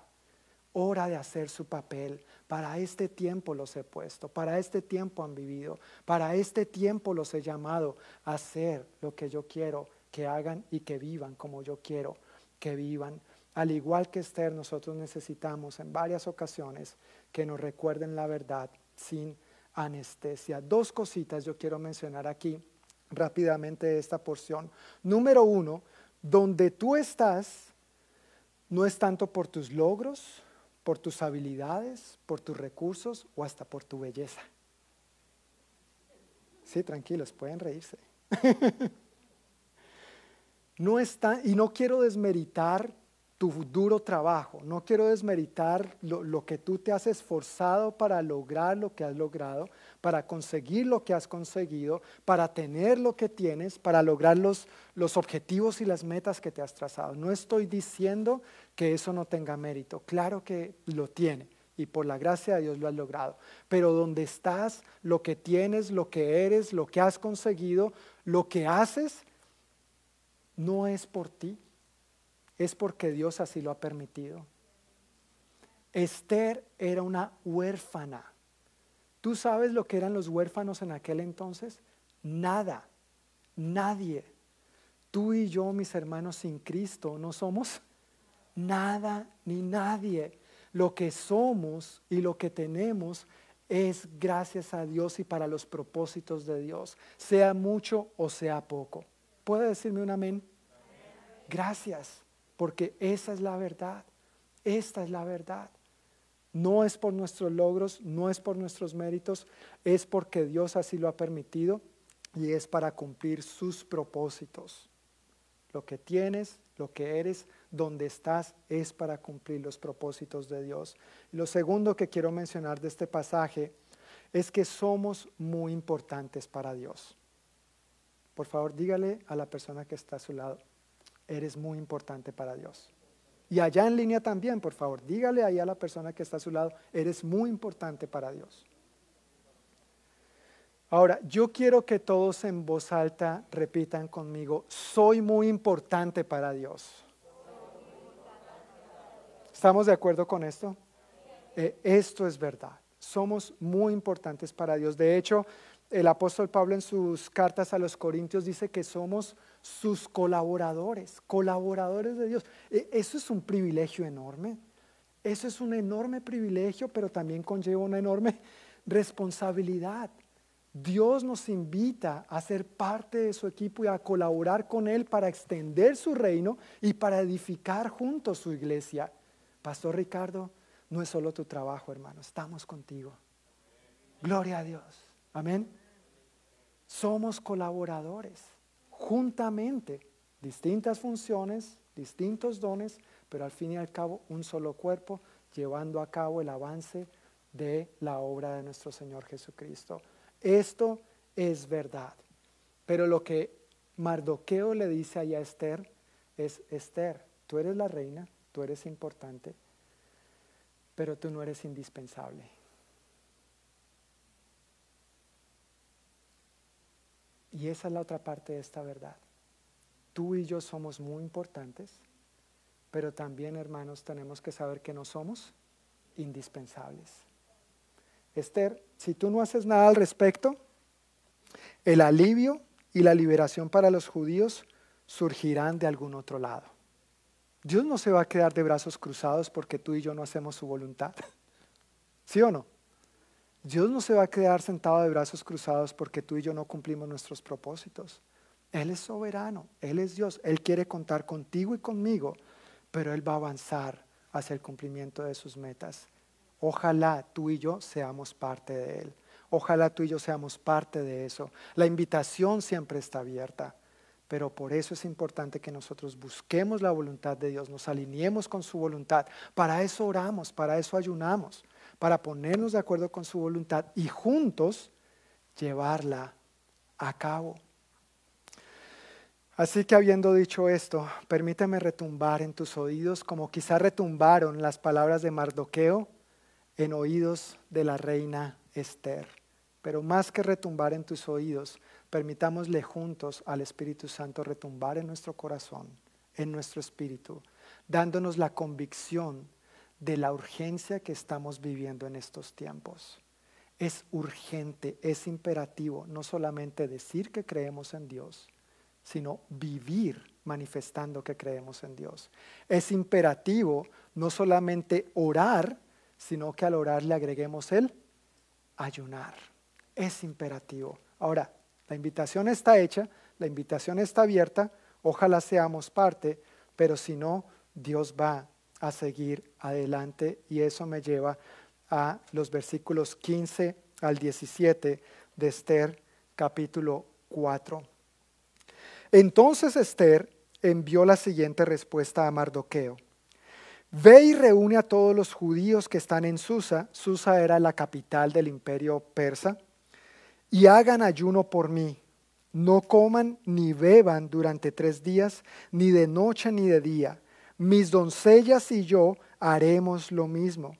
hora de hacer su papel. Para este tiempo los he puesto, para este tiempo han vivido, para este tiempo los he llamado a hacer lo que yo quiero que hagan y que vivan como yo quiero que vivan. Al igual que Esther, nosotros necesitamos en varias ocasiones que nos recuerden la verdad sin anestesia. Dos cositas yo quiero mencionar aquí rápidamente esta porción. Número uno, donde tú estás no es tanto por tus logros, por tus habilidades, por tus recursos o hasta por tu belleza. Sí, tranquilos, pueden reírse. no está, y no quiero desmeritar tu duro trabajo. No quiero desmeritar lo, que tú te has esforzado para lograr lo que has logrado, para conseguir lo que has conseguido, para tener lo que tienes, para lograr los, los objetivos y las metas que te has trazado. No estoy diciendo que eso no tenga mérito. Claro que lo tiene y por la gracia de Dios lo has logrado. Pero donde estás, lo que tienes, lo que eres, lo que has conseguido, lo que haces, no es por ti es porque Dios así lo ha permitido. Esther era una huérfana. ¿Tú sabes lo que eran los huérfanos en aquel entonces? Nada, nadie. Tú y yo, mis hermanos, sin Cristo, no somos nada ni nadie. Lo que somos y lo que tenemos es gracias a Dios y para los propósitos de Dios, sea mucho o sea poco. ¿Puede decirme un amén? Gracias, porque esa es la verdad. Esta es la verdad. No es por nuestros logros, no es por nuestros méritos, es porque Dios así lo ha permitido y es para cumplir sus propósitos. Lo que tienes, lo que eres, donde estás, es para cumplir los propósitos de Dios. Lo segundo que quiero mencionar de este pasaje es que somos muy importantes para Dios. Por favor, dígale a la persona que está a su lado, eres muy importante para Dios. Y allá en línea también, por favor, dígale ahí a la persona que está a su lado, eres muy importante para Dios. Ahora, yo quiero que todos en voz alta repitan conmigo, soy muy importante para Dios. ¿Estamos de acuerdo con esto? Eh, esto es verdad. Somos muy importantes para Dios. De hecho, el apóstol Pablo en sus cartas a los Corintios dice que somos sus colaboradores, colaboradores de Dios. E, eso es un privilegio enorme. Eso es un enorme privilegio, pero también conlleva una enorme responsabilidad. Dios nos invita a ser parte de su equipo y a colaborar con Él para extender su reino y para edificar juntos su iglesia. Pastor Ricardo, no es solo tu trabajo, hermano, estamos contigo. Gloria a Dios. Amén. Somos colaboradores juntamente, distintas funciones, distintos dones, pero al fin y al cabo un solo cuerpo, llevando a cabo el avance de la obra de nuestro Señor Jesucristo. Esto es verdad. Pero lo que Mardoqueo le dice a Esther es, Esther, tú eres la reina, tú eres importante, pero tú no eres indispensable. Y esa es la otra parte de esta verdad. Tú y yo somos muy importantes, pero también, hermanos, tenemos que saber que no somos indispensables. Esther, si tú no haces nada al respecto, el alivio y la liberación para los judíos surgirán de algún otro lado. Dios no se va a quedar de brazos cruzados porque tú y yo no hacemos su voluntad. ¿Sí o no? Dios no se va a quedar sentado de brazos cruzados porque tú y yo no cumplimos nuestros propósitos. Él es soberano, Él es Dios, Él quiere contar contigo y conmigo, pero Él va a avanzar hacia el cumplimiento de sus metas. Ojalá tú y yo seamos parte de Él. Ojalá tú y yo seamos parte de eso. La invitación siempre está abierta, pero por eso es importante que nosotros busquemos la voluntad de Dios, nos alineemos con su voluntad. Para eso oramos, para eso ayunamos para ponernos de acuerdo con su voluntad y juntos llevarla a cabo. Así que habiendo dicho esto, permíteme retumbar en tus oídos como quizá retumbaron las palabras de Mardoqueo en oídos de la reina Esther. Pero más que retumbar en tus oídos, permitámosle juntos al Espíritu Santo retumbar en nuestro corazón, en nuestro espíritu, dándonos la convicción de la urgencia que estamos viviendo en estos tiempos. Es urgente, es imperativo no solamente decir que creemos en Dios, sino vivir manifestando que creemos en Dios. Es imperativo no solamente orar, sino que al orar le agreguemos el ayunar. Es imperativo. Ahora, la invitación está hecha, la invitación está abierta, ojalá seamos parte, pero si no, Dios va a seguir adelante y eso me lleva a los versículos 15 al 17 de Esther capítulo 4. Entonces Esther envió la siguiente respuesta a Mardoqueo. Ve y reúne a todos los judíos que están en Susa, Susa era la capital del imperio persa, y hagan ayuno por mí. No coman ni beban durante tres días, ni de noche ni de día mis doncellas y yo haremos lo mismo.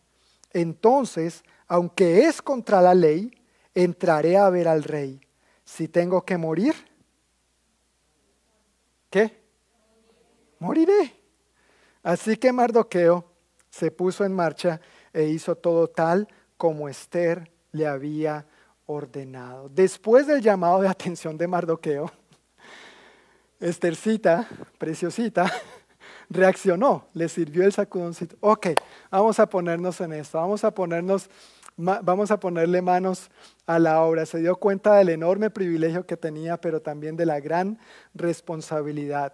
Entonces, aunque es contra la ley, entraré a ver al rey. Si tengo que morir, ¿qué? Moriré. Así que Mardoqueo se puso en marcha e hizo todo tal como Esther le había ordenado. Después del llamado de atención de Mardoqueo, Estercita, preciosita, reaccionó, le sirvió el sacudoncito. Ok, vamos a ponernos en esto, vamos a ponernos, vamos a ponerle manos a la obra. Se dio cuenta del enorme privilegio que tenía, pero también de la gran responsabilidad.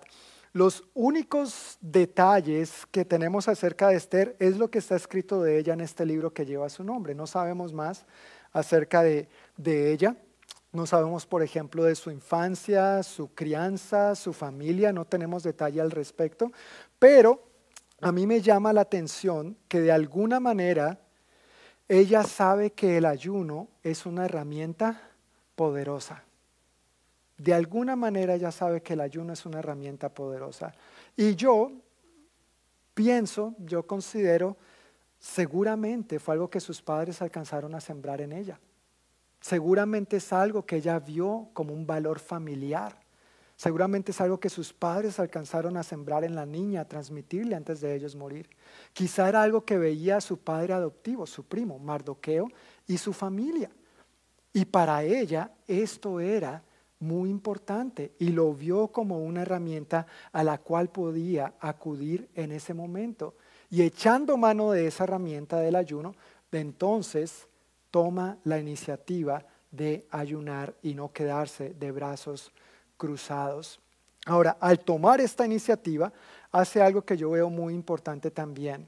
Los únicos detalles que tenemos acerca de Esther es lo que está escrito de ella en este libro que lleva su nombre. No sabemos más acerca de, de ella. No sabemos, por ejemplo, de su infancia, su crianza, su familia, no tenemos detalle al respecto, pero a mí me llama la atención que de alguna manera ella sabe que el ayuno es una herramienta poderosa. De alguna manera ella sabe que el ayuno es una herramienta poderosa. Y yo pienso, yo considero, seguramente fue algo que sus padres alcanzaron a sembrar en ella. Seguramente es algo que ella vio como un valor familiar. Seguramente es algo que sus padres alcanzaron a sembrar en la niña, a transmitirle antes de ellos morir. Quizá era algo que veía su padre adoptivo, su primo, Mardoqueo, y su familia. Y para ella esto era muy importante y lo vio como una herramienta a la cual podía acudir en ese momento. Y echando mano de esa herramienta del ayuno, entonces toma la iniciativa de ayunar y no quedarse de brazos cruzados. Ahora, al tomar esta iniciativa, hace algo que yo veo muy importante también.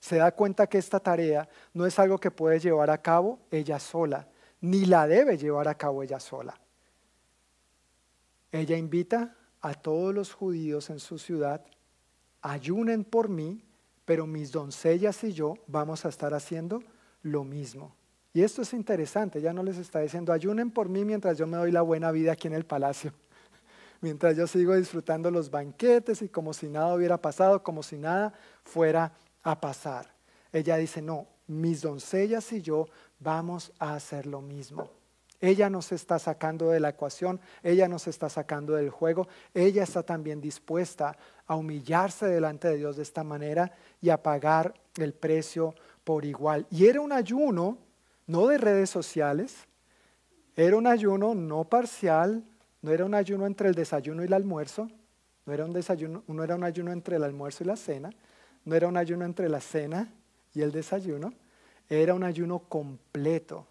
Se da cuenta que esta tarea no es algo que puede llevar a cabo ella sola, ni la debe llevar a cabo ella sola. Ella invita a todos los judíos en su ciudad, ayunen por mí, pero mis doncellas y yo vamos a estar haciendo lo mismo. Y esto es interesante, ya no les está diciendo, ayunen por mí mientras yo me doy la buena vida aquí en el palacio, mientras yo sigo disfrutando los banquetes y como si nada hubiera pasado, como si nada fuera a pasar. Ella dice, no, mis doncellas y yo vamos a hacer lo mismo. Ella nos está sacando de la ecuación, ella nos está sacando del juego, ella está también dispuesta a humillarse delante de Dios de esta manera y a pagar el precio por igual. Y era un ayuno no de redes sociales, era un ayuno no parcial, no era un ayuno entre el desayuno y el almuerzo, no era un, desayuno, no era un ayuno entre el almuerzo y la cena, no era un ayuno entre la cena y el desayuno, era un ayuno completo.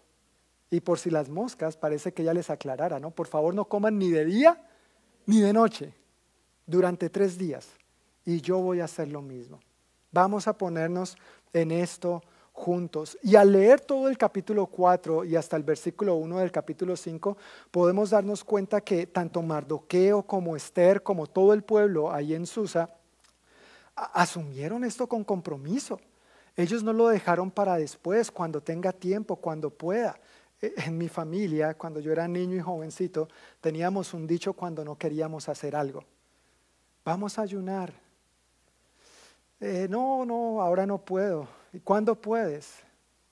Y por si las moscas, parece que ella les aclarara, ¿no? Por favor no coman ni de día ni de noche durante tres días. Y yo voy a hacer lo mismo. Vamos a ponernos en esto juntos. Y al leer todo el capítulo 4 y hasta el versículo 1 del capítulo 5, podemos darnos cuenta que tanto Mardoqueo como Esther, como todo el pueblo ahí en Susa, asumieron esto con compromiso. Ellos no lo dejaron para después, cuando tenga tiempo, cuando pueda. E, en mi familia, cuando yo era niño y jovencito, teníamos un dicho cuando no queríamos hacer algo. Vamos a ayunar. Eh, no, no, ahora no puedo ¿Y cuándo puedes?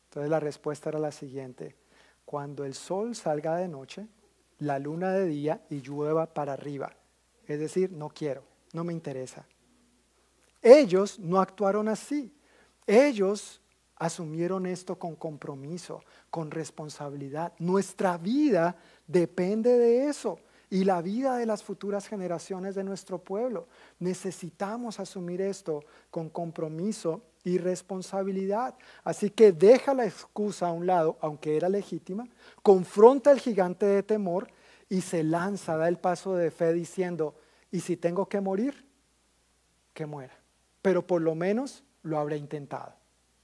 Entonces la respuesta era la siguiente, cuando el sol salga de noche, la luna de día y llueva para arriba. Es decir, no quiero, no me interesa. Ellos no actuaron así. Ellos asumieron esto con compromiso, con responsabilidad. Nuestra vida depende de eso y la vida de las futuras generaciones de nuestro pueblo. Necesitamos asumir esto con compromiso y responsabilidad. Así que deja la excusa a un lado, aunque era legítima, confronta al gigante de temor y se lanza, da el paso de fe diciendo, ¿y si tengo que morir? Que muera. Pero por lo menos lo habré intentado.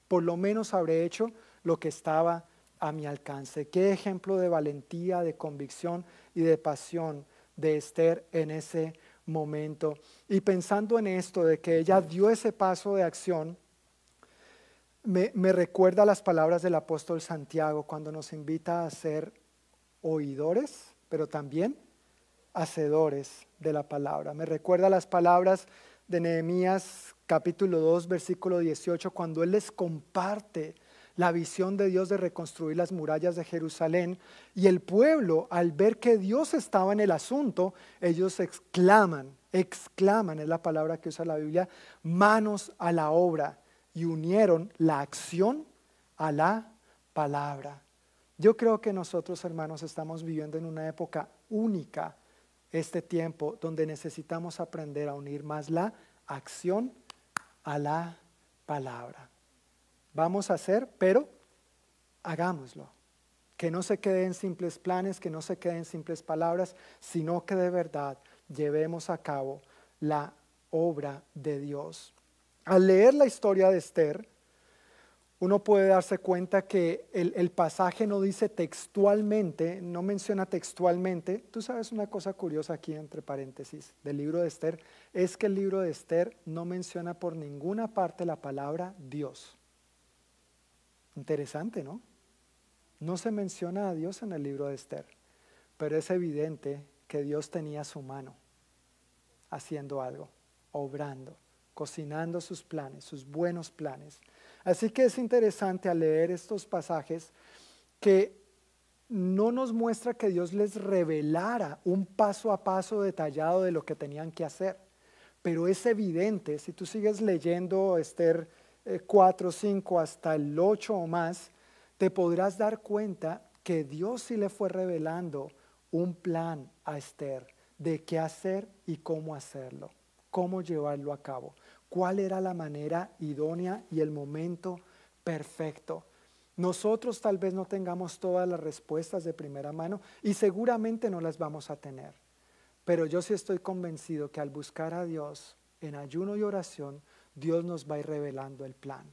Por lo menos habré hecho lo que estaba a mi alcance. Qué ejemplo de valentía, de convicción y de pasión de Esther en ese momento. Y pensando en esto, de que ella dio ese paso de acción, me, recuerda las palabras del apóstol Santiago cuando nos invita a ser oidores, pero también hacedores de la palabra. Me recuerda las palabras de Nehemías capítulo 2, versículo 18, cuando él les comparte la visión de Dios de reconstruir las murallas de Jerusalén y el pueblo, al ver que Dios estaba en el asunto, ellos exclaman, exclaman, es la palabra que usa la Biblia, manos a la obra y unieron la acción a la palabra. Yo creo que nosotros, hermanos, estamos viviendo en una época única este tiempo donde necesitamos aprender a unir más la acción a la palabra. Vamos a hacer, pero hagámoslo. Que no se quede en simples planes, que no se quede en simples palabras, sino que de verdad llevemos a cabo la obra de Dios. Al leer la historia de Esther, uno puede darse cuenta que el, pasaje no dice textualmente, no menciona textualmente. Tú sabes una cosa curiosa aquí entre paréntesis del libro de Esther, es que el libro de Esther no menciona por ninguna parte la palabra Dios. Interesante, ¿no? No se menciona a Dios en el libro de Esther, pero es evidente que Dios tenía su mano haciendo algo, obrando, cocinando sus planes, sus buenos planes. Así que es interesante al leer estos pasajes que no nos muestra que Dios les revelara un paso a paso detallado de lo que tenían que hacer, pero es evidente, si tú sigues leyendo Esther 4, eh, 5 hasta el 8 o más, te podrás dar cuenta que Dios sí le fue revelando un plan a Esther de qué hacer y cómo hacerlo, cómo llevarlo a cabo cuál era la manera idónea y el momento perfecto. Nosotros tal vez no tengamos todas las respuestas de primera mano y seguramente no las vamos a tener. Pero yo sí estoy convencido que al buscar a Dios en ayuno y oración, Dios nos va a ir revelando el plan.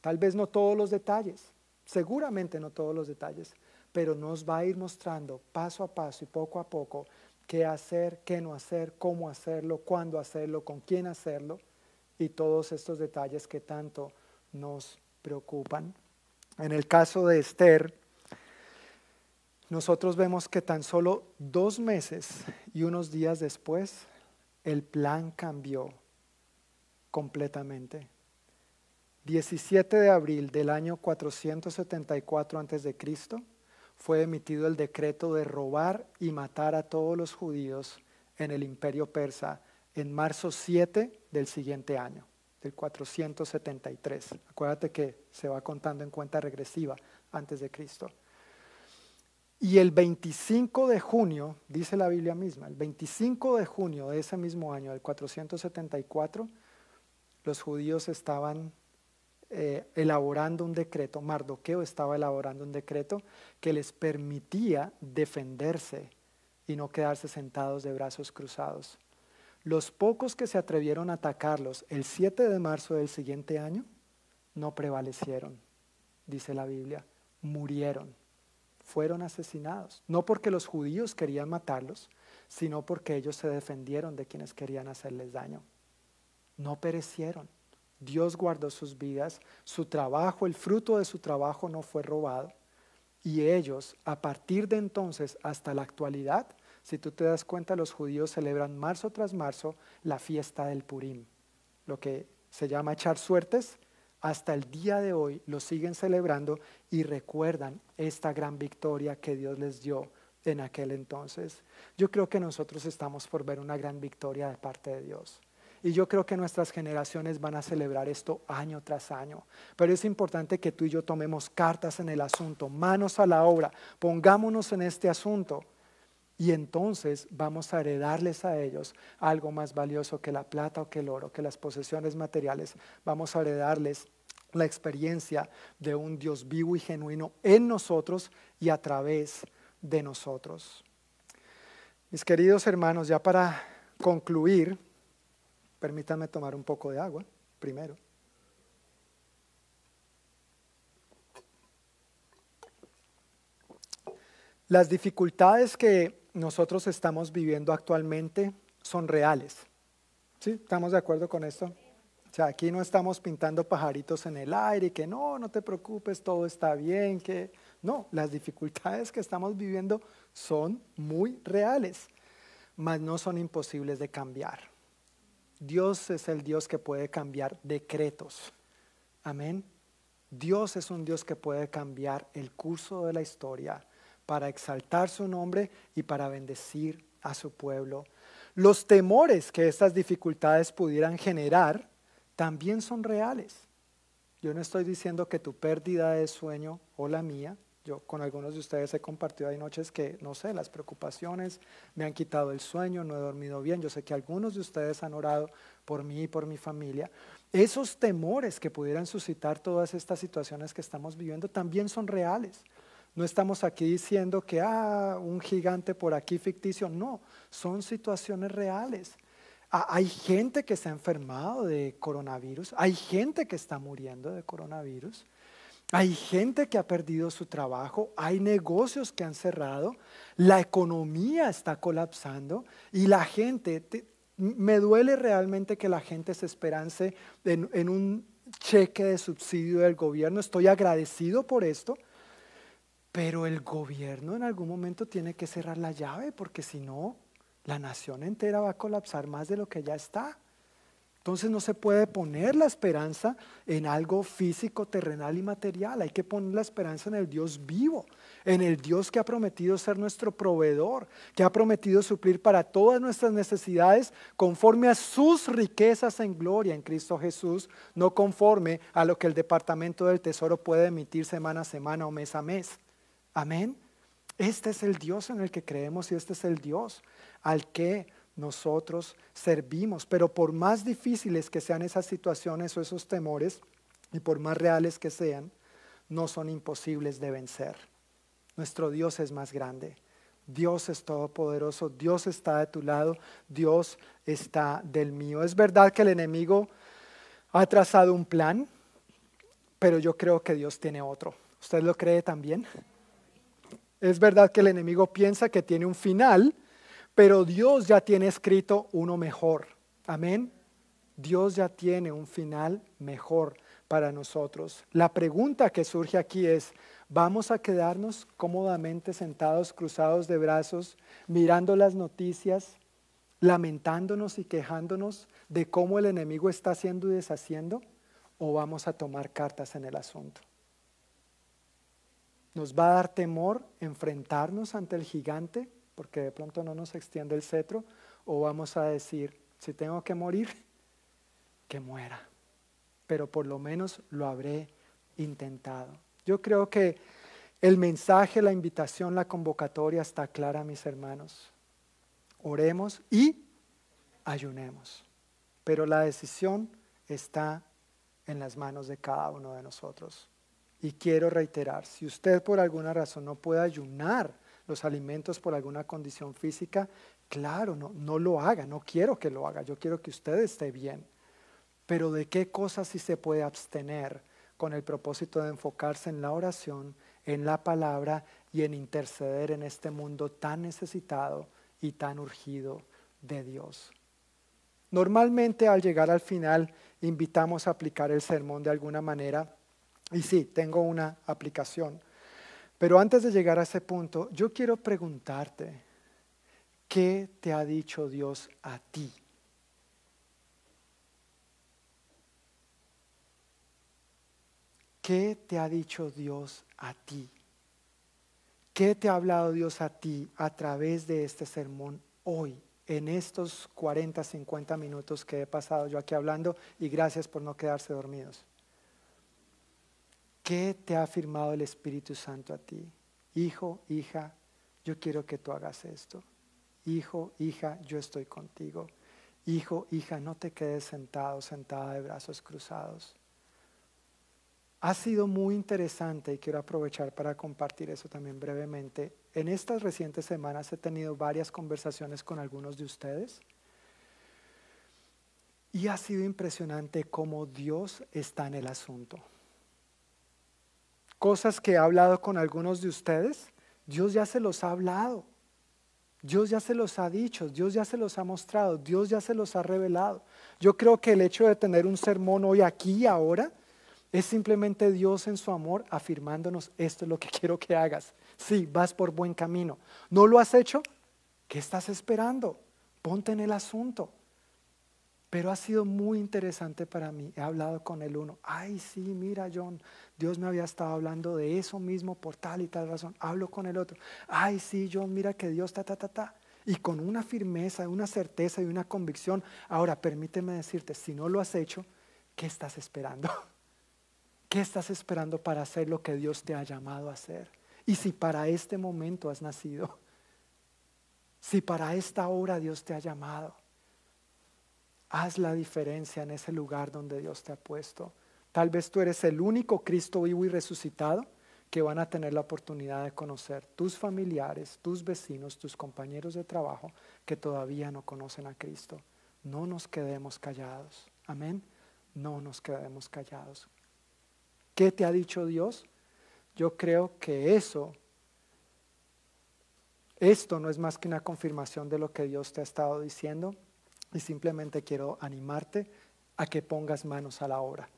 Tal vez no todos los detalles, seguramente no todos los detalles, pero nos va a ir mostrando paso a paso y poco a poco qué hacer, qué no hacer, cómo hacerlo, cuándo hacerlo, con quién hacerlo y todos estos detalles que tanto nos preocupan. En el caso de Esther, nosotros vemos que tan solo dos meses y unos días después, el plan cambió completamente. 17 de abril del año 474 a.C. fue emitido el decreto de robar y matar a todos los judíos en el imperio persa en marzo 7 del siguiente año, del 473. Acuérdate que se va contando en cuenta regresiva antes de Cristo. Y el 25 de junio, dice la Biblia misma, el 25 de junio de ese mismo año, del 474, los judíos estaban eh, elaborando un decreto, Mardoqueo estaba elaborando un decreto que les permitía defenderse y no quedarse sentados de brazos cruzados. Los pocos que se atrevieron a atacarlos el 7 de marzo del siguiente año no prevalecieron, dice la Biblia, murieron, fueron asesinados, no porque los judíos querían matarlos, sino porque ellos se defendieron de quienes querían hacerles daño. No perecieron. Dios guardó sus vidas, su trabajo, el fruto de su trabajo no fue robado. Y ellos, a partir de entonces hasta la actualidad, si tú te das cuenta, los judíos celebran marzo tras marzo la fiesta del Purim, lo que se llama echar suertes. Hasta el día de hoy lo siguen celebrando y recuerdan esta gran victoria que Dios les dio en aquel entonces. Yo creo que nosotros estamos por ver una gran victoria de parte de Dios. Y yo creo que nuestras generaciones van a celebrar esto año tras año. Pero es importante que tú y yo tomemos cartas en el asunto, manos a la obra, pongámonos en este asunto y entonces vamos a heredarles a ellos algo más valioso que la plata o que el oro, que las posesiones materiales. Vamos a heredarles la experiencia de un Dios vivo y genuino en nosotros y a través de nosotros. Mis queridos hermanos, ya para concluir, permítanme tomar un poco de agua primero. Las dificultades que nosotros estamos viviendo actualmente son reales. ¿Sí? ¿Estamos de acuerdo con esto? O sea, aquí no estamos pintando pajaritos en el aire y que no, no te preocupes, todo está bien, que no, las dificultades que estamos viviendo son muy reales, mas no son imposibles de cambiar. Dios es el Dios que puede cambiar decretos. Amén. Dios es un Dios que puede cambiar el curso de la historia para exaltar su nombre y para bendecir a su pueblo. Los temores que estas dificultades pudieran generar también son reales. Yo no estoy diciendo que tu pérdida de sueño o la mía, Yo con algunos de ustedes he compartido, hay noches que, no sé, las preocupaciones me han quitado el sueño, no he dormido bien. Yo sé que algunos de ustedes han orado por mí y por mi familia. Esos temores que pudieran suscitar todas estas situaciones que estamos viviendo también son reales. No estamos aquí diciendo que, ah, un gigante por aquí ficticio. No, son situaciones reales. Ah, hay gente que se ha enfermado de coronavirus, hay gente que está muriendo de coronavirus, hay gente que ha perdido su trabajo, hay negocios que han cerrado, la economía está colapsando y la gente, me duele realmente que la gente se esperance en, en un cheque de subsidio del gobierno, estoy agradecido por esto, pero el gobierno en algún momento tiene que cerrar la llave porque si no, la nación entera va a colapsar más de lo que ya está. Entonces no se puede poner la esperanza en algo físico, terrenal y material. Hay que poner la esperanza en el Dios vivo, en el Dios que ha prometido ser nuestro proveedor, que ha prometido suplir para todas nuestras necesidades conforme a sus riquezas en gloria en Cristo Jesús, no conforme a lo que el Departamento del Tesoro puede emitir semana a semana o mes a mes. Amén. Este es el Dios en el que creemos y este es el Dios al que nosotros servimos. Pero por más difíciles que sean esas situaciones o esos temores, y por más reales que sean, no son imposibles de vencer. Nuestro Dios es más grande. Dios es todopoderoso, Dios está de tu lado, Dios está del mío. Es verdad que el enemigo ha trazado un plan, pero yo creo que Dios tiene otro. ¿Usted lo cree también? Es verdad que el enemigo piensa que tiene un final, pero Dios ya tiene escrito uno mejor. Amén. Dios ya tiene un final mejor para nosotros. La pregunta que surge aquí es, ¿vamos a quedarnos cómodamente sentados, cruzados de brazos, mirando las noticias, lamentándonos y quejándonos de cómo el enemigo está haciendo y deshaciendo? ¿O vamos a tomar cartas en el asunto? ¿Nos va a dar temor enfrentarnos ante el gigante porque de pronto no nos extiende el cetro, o vamos a decir, si tengo que morir, que muera, pero por lo menos lo habré intentado. Yo creo que el mensaje, la invitación, la convocatoria está clara, mis hermanos. Oremos y ayunemos, pero la decisión está en las manos de cada uno de nosotros. Y quiero reiterar, si usted por alguna razón no puede ayunar, los alimentos por alguna condición física, claro, no, no lo haga, no quiero que lo haga, yo quiero que usted esté bien. Pero de qué cosas sí se puede abstener con el propósito de enfocarse en la oración, en la palabra y en interceder en este mundo tan necesitado y tan urgido de Dios. Normalmente al llegar al final invitamos a aplicar el sermón de alguna manera. Y sí, tengo una aplicación. Pero antes de llegar a ese punto, yo quiero preguntarte, ¿qué te ha dicho Dios a ti? ¿Qué te ha dicho Dios a ti? ¿Qué te ha hablado Dios a ti a través de este sermón hoy, en estos 40, 50 minutos que he pasado yo aquí hablando? Y gracias por no quedarse dormidos. ¿Qué te ha afirmado el Espíritu Santo a ti? Hijo, hija, yo quiero que tú hagas esto. Hijo, hija, yo estoy contigo. Hijo, hija, no te quedes sentado, sentada de brazos cruzados. Ha sido muy interesante y quiero aprovechar para compartir eso también brevemente. En estas recientes semanas he tenido varias conversaciones con algunos de ustedes y ha sido impresionante cómo Dios está en el asunto cosas que he hablado con algunos de ustedes, Dios ya se los ha hablado. Dios ya se los ha dicho, Dios ya se los ha mostrado, Dios ya se los ha revelado. Yo creo que el hecho de tener un sermón hoy aquí y ahora es simplemente Dios en su amor afirmándonos, esto es lo que quiero que hagas. Sí, vas por buen camino. ¿No lo has hecho? ¿Qué estás esperando? Ponte en el asunto. Pero ha sido muy interesante para mí. He hablado con el uno. Ay, sí, mira, John, Dios me había estado hablando de eso mismo por tal y tal razón. Hablo con el otro. Ay, sí, John, mira que Dios ta, ta, ta, ta. Y con una firmeza, una certeza y una convicción. Ahora, permíteme decirte, si no lo has hecho, ¿qué estás esperando? ¿Qué estás esperando para hacer lo que Dios te ha llamado a hacer? Y si para este momento has nacido, si para esta hora Dios te ha llamado, haz la diferencia en ese lugar donde Dios te ha puesto. Tal vez tú eres el único Cristo vivo y resucitado que van a tener la oportunidad de conocer tus familiares, tus vecinos, tus compañeros de trabajo que todavía no conocen a Cristo. No nos quedemos callados. Amén. No nos quedemos callados. ¿Qué te ha dicho Dios? Yo creo que eso, esto no es más que una confirmación de lo que Dios te ha estado diciendo y simplemente quiero animarte a que pongas manos a la obra.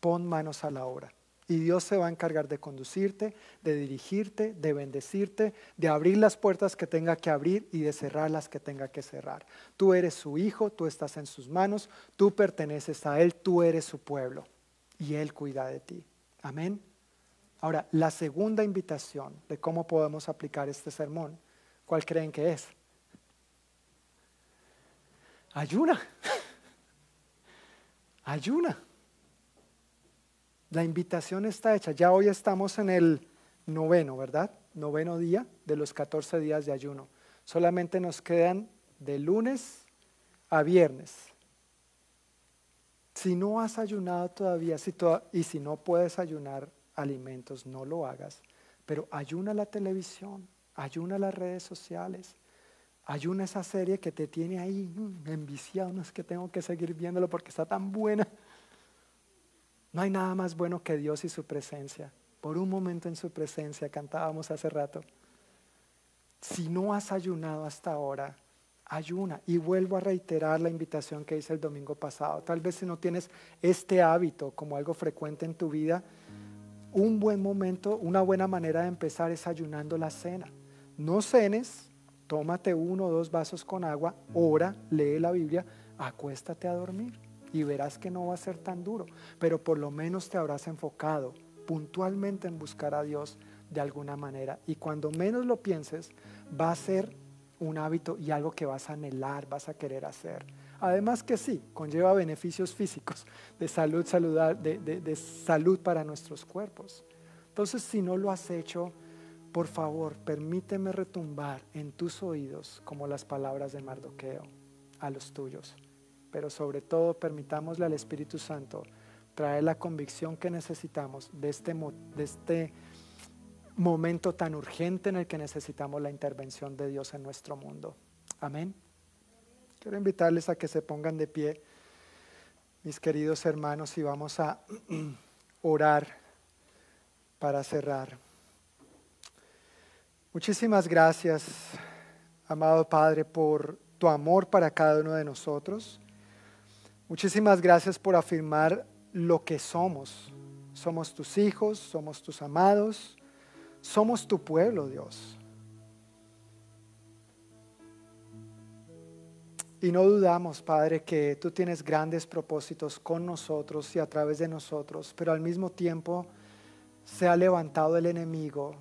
Pon manos a la obra. Y Dios se va a encargar de conducirte, de dirigirte, de bendecirte, de abrir las puertas que tenga que abrir y de cerrar las que tenga que cerrar. Tú eres su hijo, tú estás en sus manos, tú perteneces a Él, tú eres su pueblo y Él cuida de ti. Amén. Ahora, la segunda invitación de cómo podemos aplicar este sermón, ¿cuál creen que es? Ayuna. Ayuna. La invitación está hecha. Ya hoy estamos en el noveno, ¿verdad? Noveno día de los 14 días de ayuno. Solamente nos quedan de lunes a viernes. Si no has ayunado todavía y si no puedes ayunar alimentos, no lo hagas. Pero ayuna la televisión, ayuna las redes sociales, ayuna esa serie que te tiene ahí mm, enviciado. No es que tengo que seguir viéndolo porque está tan buena. No hay nada más bueno que Dios y su presencia. Por un momento en su presencia, cantábamos hace rato. Si no has ayunado hasta ahora, ayuna. Y vuelvo a reiterar la invitación que hice el domingo pasado. Tal vez si no tienes este hábito como algo frecuente en tu vida, un buen momento, una buena manera de empezar es ayunando la cena. No cenes, tómate uno o dos vasos con agua, ora, lee la Biblia, acuéstate a dormir y verás que no va a ser tan duro, pero por lo menos te habrás enfocado puntualmente en buscar a Dios de alguna manera. Y cuando menos lo pienses, va a ser un hábito y algo que vas a anhelar, vas a querer hacer. Además que sí, conlleva beneficios físicos, de salud, de, de salud para nuestros cuerpos. Entonces, si no lo has hecho, por favor, permíteme retumbar en tus oídos como las palabras de Mardoqueo a los tuyos pero sobre todo permitámosle al Espíritu Santo traer la convicción que necesitamos de este, de este momento tan urgente en el que necesitamos la intervención de Dios en nuestro mundo. Amén. Quiero invitarles a que se pongan de pie, mis queridos hermanos, y vamos a orar para cerrar. Muchísimas gracias, amado Padre, por tu amor para cada uno de nosotros. Muchísimas gracias por afirmar lo que somos. Somos tus hijos, somos tus amados, somos tu pueblo, Dios. Y no dudamos, Padre, que tú tienes grandes propósitos con nosotros y a través de nosotros, pero al mismo tiempo se ha levantado el enemigo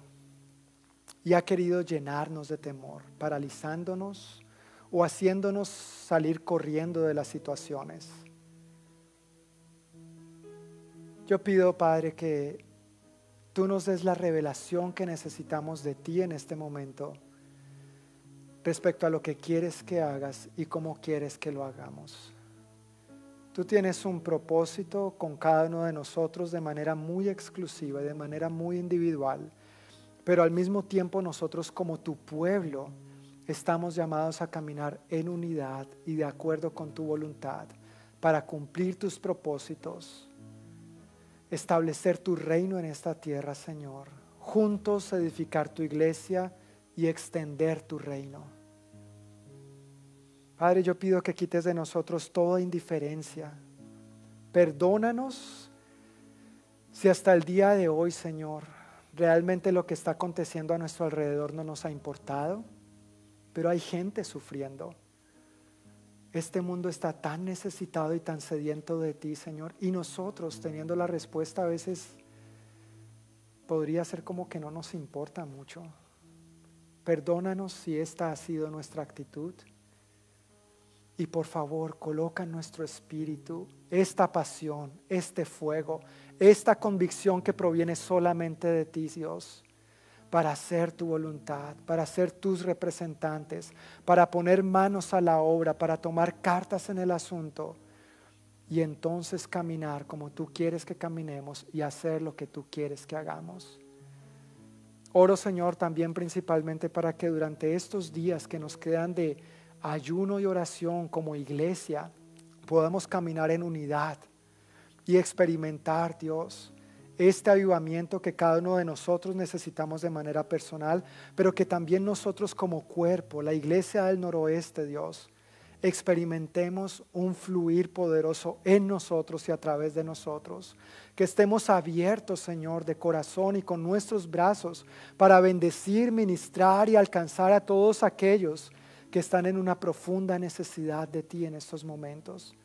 y ha querido llenarnos de temor, paralizándonos o haciéndonos salir corriendo de las situaciones. Yo pido, Padre, que tú nos des la revelación que necesitamos de ti en este momento respecto a lo que quieres que hagas y cómo quieres que lo hagamos. Tú tienes un propósito con cada uno de nosotros de manera muy exclusiva de manera muy individual, pero al mismo tiempo nosotros como tu pueblo estamos llamados a caminar en unidad y de acuerdo con tu voluntad para cumplir tus propósitos establecer tu reino en esta tierra, Señor. Juntos edificar tu iglesia y extender tu reino. Padre, yo pido que quites de nosotros toda indiferencia. Perdónanos si hasta el día de hoy, Señor, realmente lo que está aconteciendo a nuestro alrededor no nos ha importado, pero hay gente sufriendo. Este mundo está tan necesitado y tan sediento de ti, Señor. Y nosotros teniendo la respuesta a veces podría ser como que no nos importa mucho. Perdónanos si esta ha sido nuestra actitud. Y por favor, coloca en nuestro espíritu esta pasión, este fuego, esta convicción que proviene solamente de ti, Dios, para hacer tu voluntad, para ser tus representantes, para poner manos a la obra, para tomar cartas en el asunto y entonces caminar como tú quieres que caminemos y hacer lo que tú quieres que hagamos. Oro Señor también principalmente para que durante estos días que nos quedan de ayuno y oración como iglesia podamos caminar en unidad y experimentar, Dios, este avivamiento que cada uno de nosotros necesitamos de manera personal, pero que también nosotros como cuerpo, la iglesia del noroeste, Dios, experimentemos un fluir poderoso en nosotros y a través de nosotros. Que estemos abiertos, Señor, de corazón y con nuestros brazos para bendecir, ministrar y alcanzar a todos aquellos que están en una profunda necesidad de ti en estos momentos.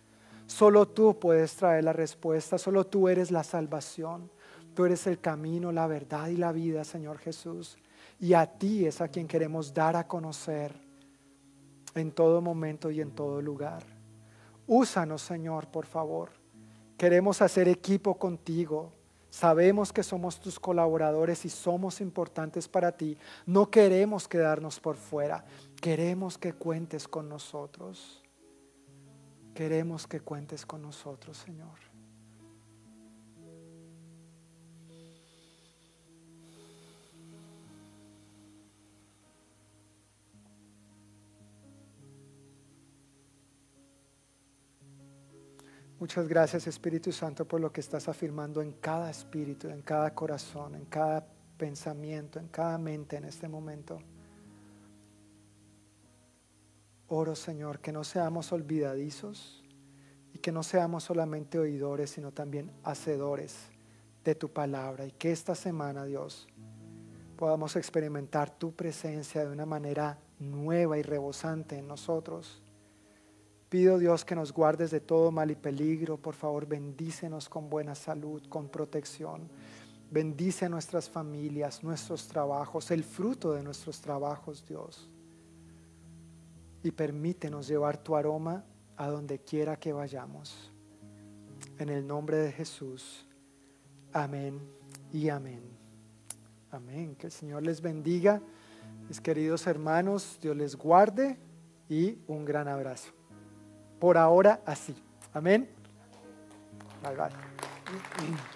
Solo tú puedes traer la respuesta, solo tú eres la salvación. Tú eres el camino, la verdad y la vida, Señor Jesús. Y a ti es a quien queremos dar a conocer en todo momento y en todo lugar. Úsanos, Señor, por favor. Queremos hacer equipo contigo. Sabemos que somos tus colaboradores y somos importantes para ti. No queremos quedarnos por fuera. Queremos que cuentes con nosotros. Queremos que cuentes con nosotros, Señor. Muchas gracias Espíritu Santo por lo que estás afirmando en cada espíritu, en cada corazón, en cada pensamiento, en cada mente en este momento. Oro Señor que no seamos olvidadizos y que no seamos solamente oidores, sino también hacedores de tu palabra y que esta semana Dios podamos experimentar tu presencia de una manera nueva y rebosante en nosotros Pido Dios que nos guardes de todo mal y peligro. Por favor, bendícenos con buena salud, con protección. Bendice a nuestras familias, nuestros trabajos, el fruto de nuestros trabajos, Dios. Y permítenos llevar tu aroma a donde quiera que vayamos. En el nombre de Jesús. Amén y amén. Amén. Que el Señor les bendiga. Mis queridos hermanos, Dios les guarde y un gran abrazo por ahora así. Amén. Bye bye.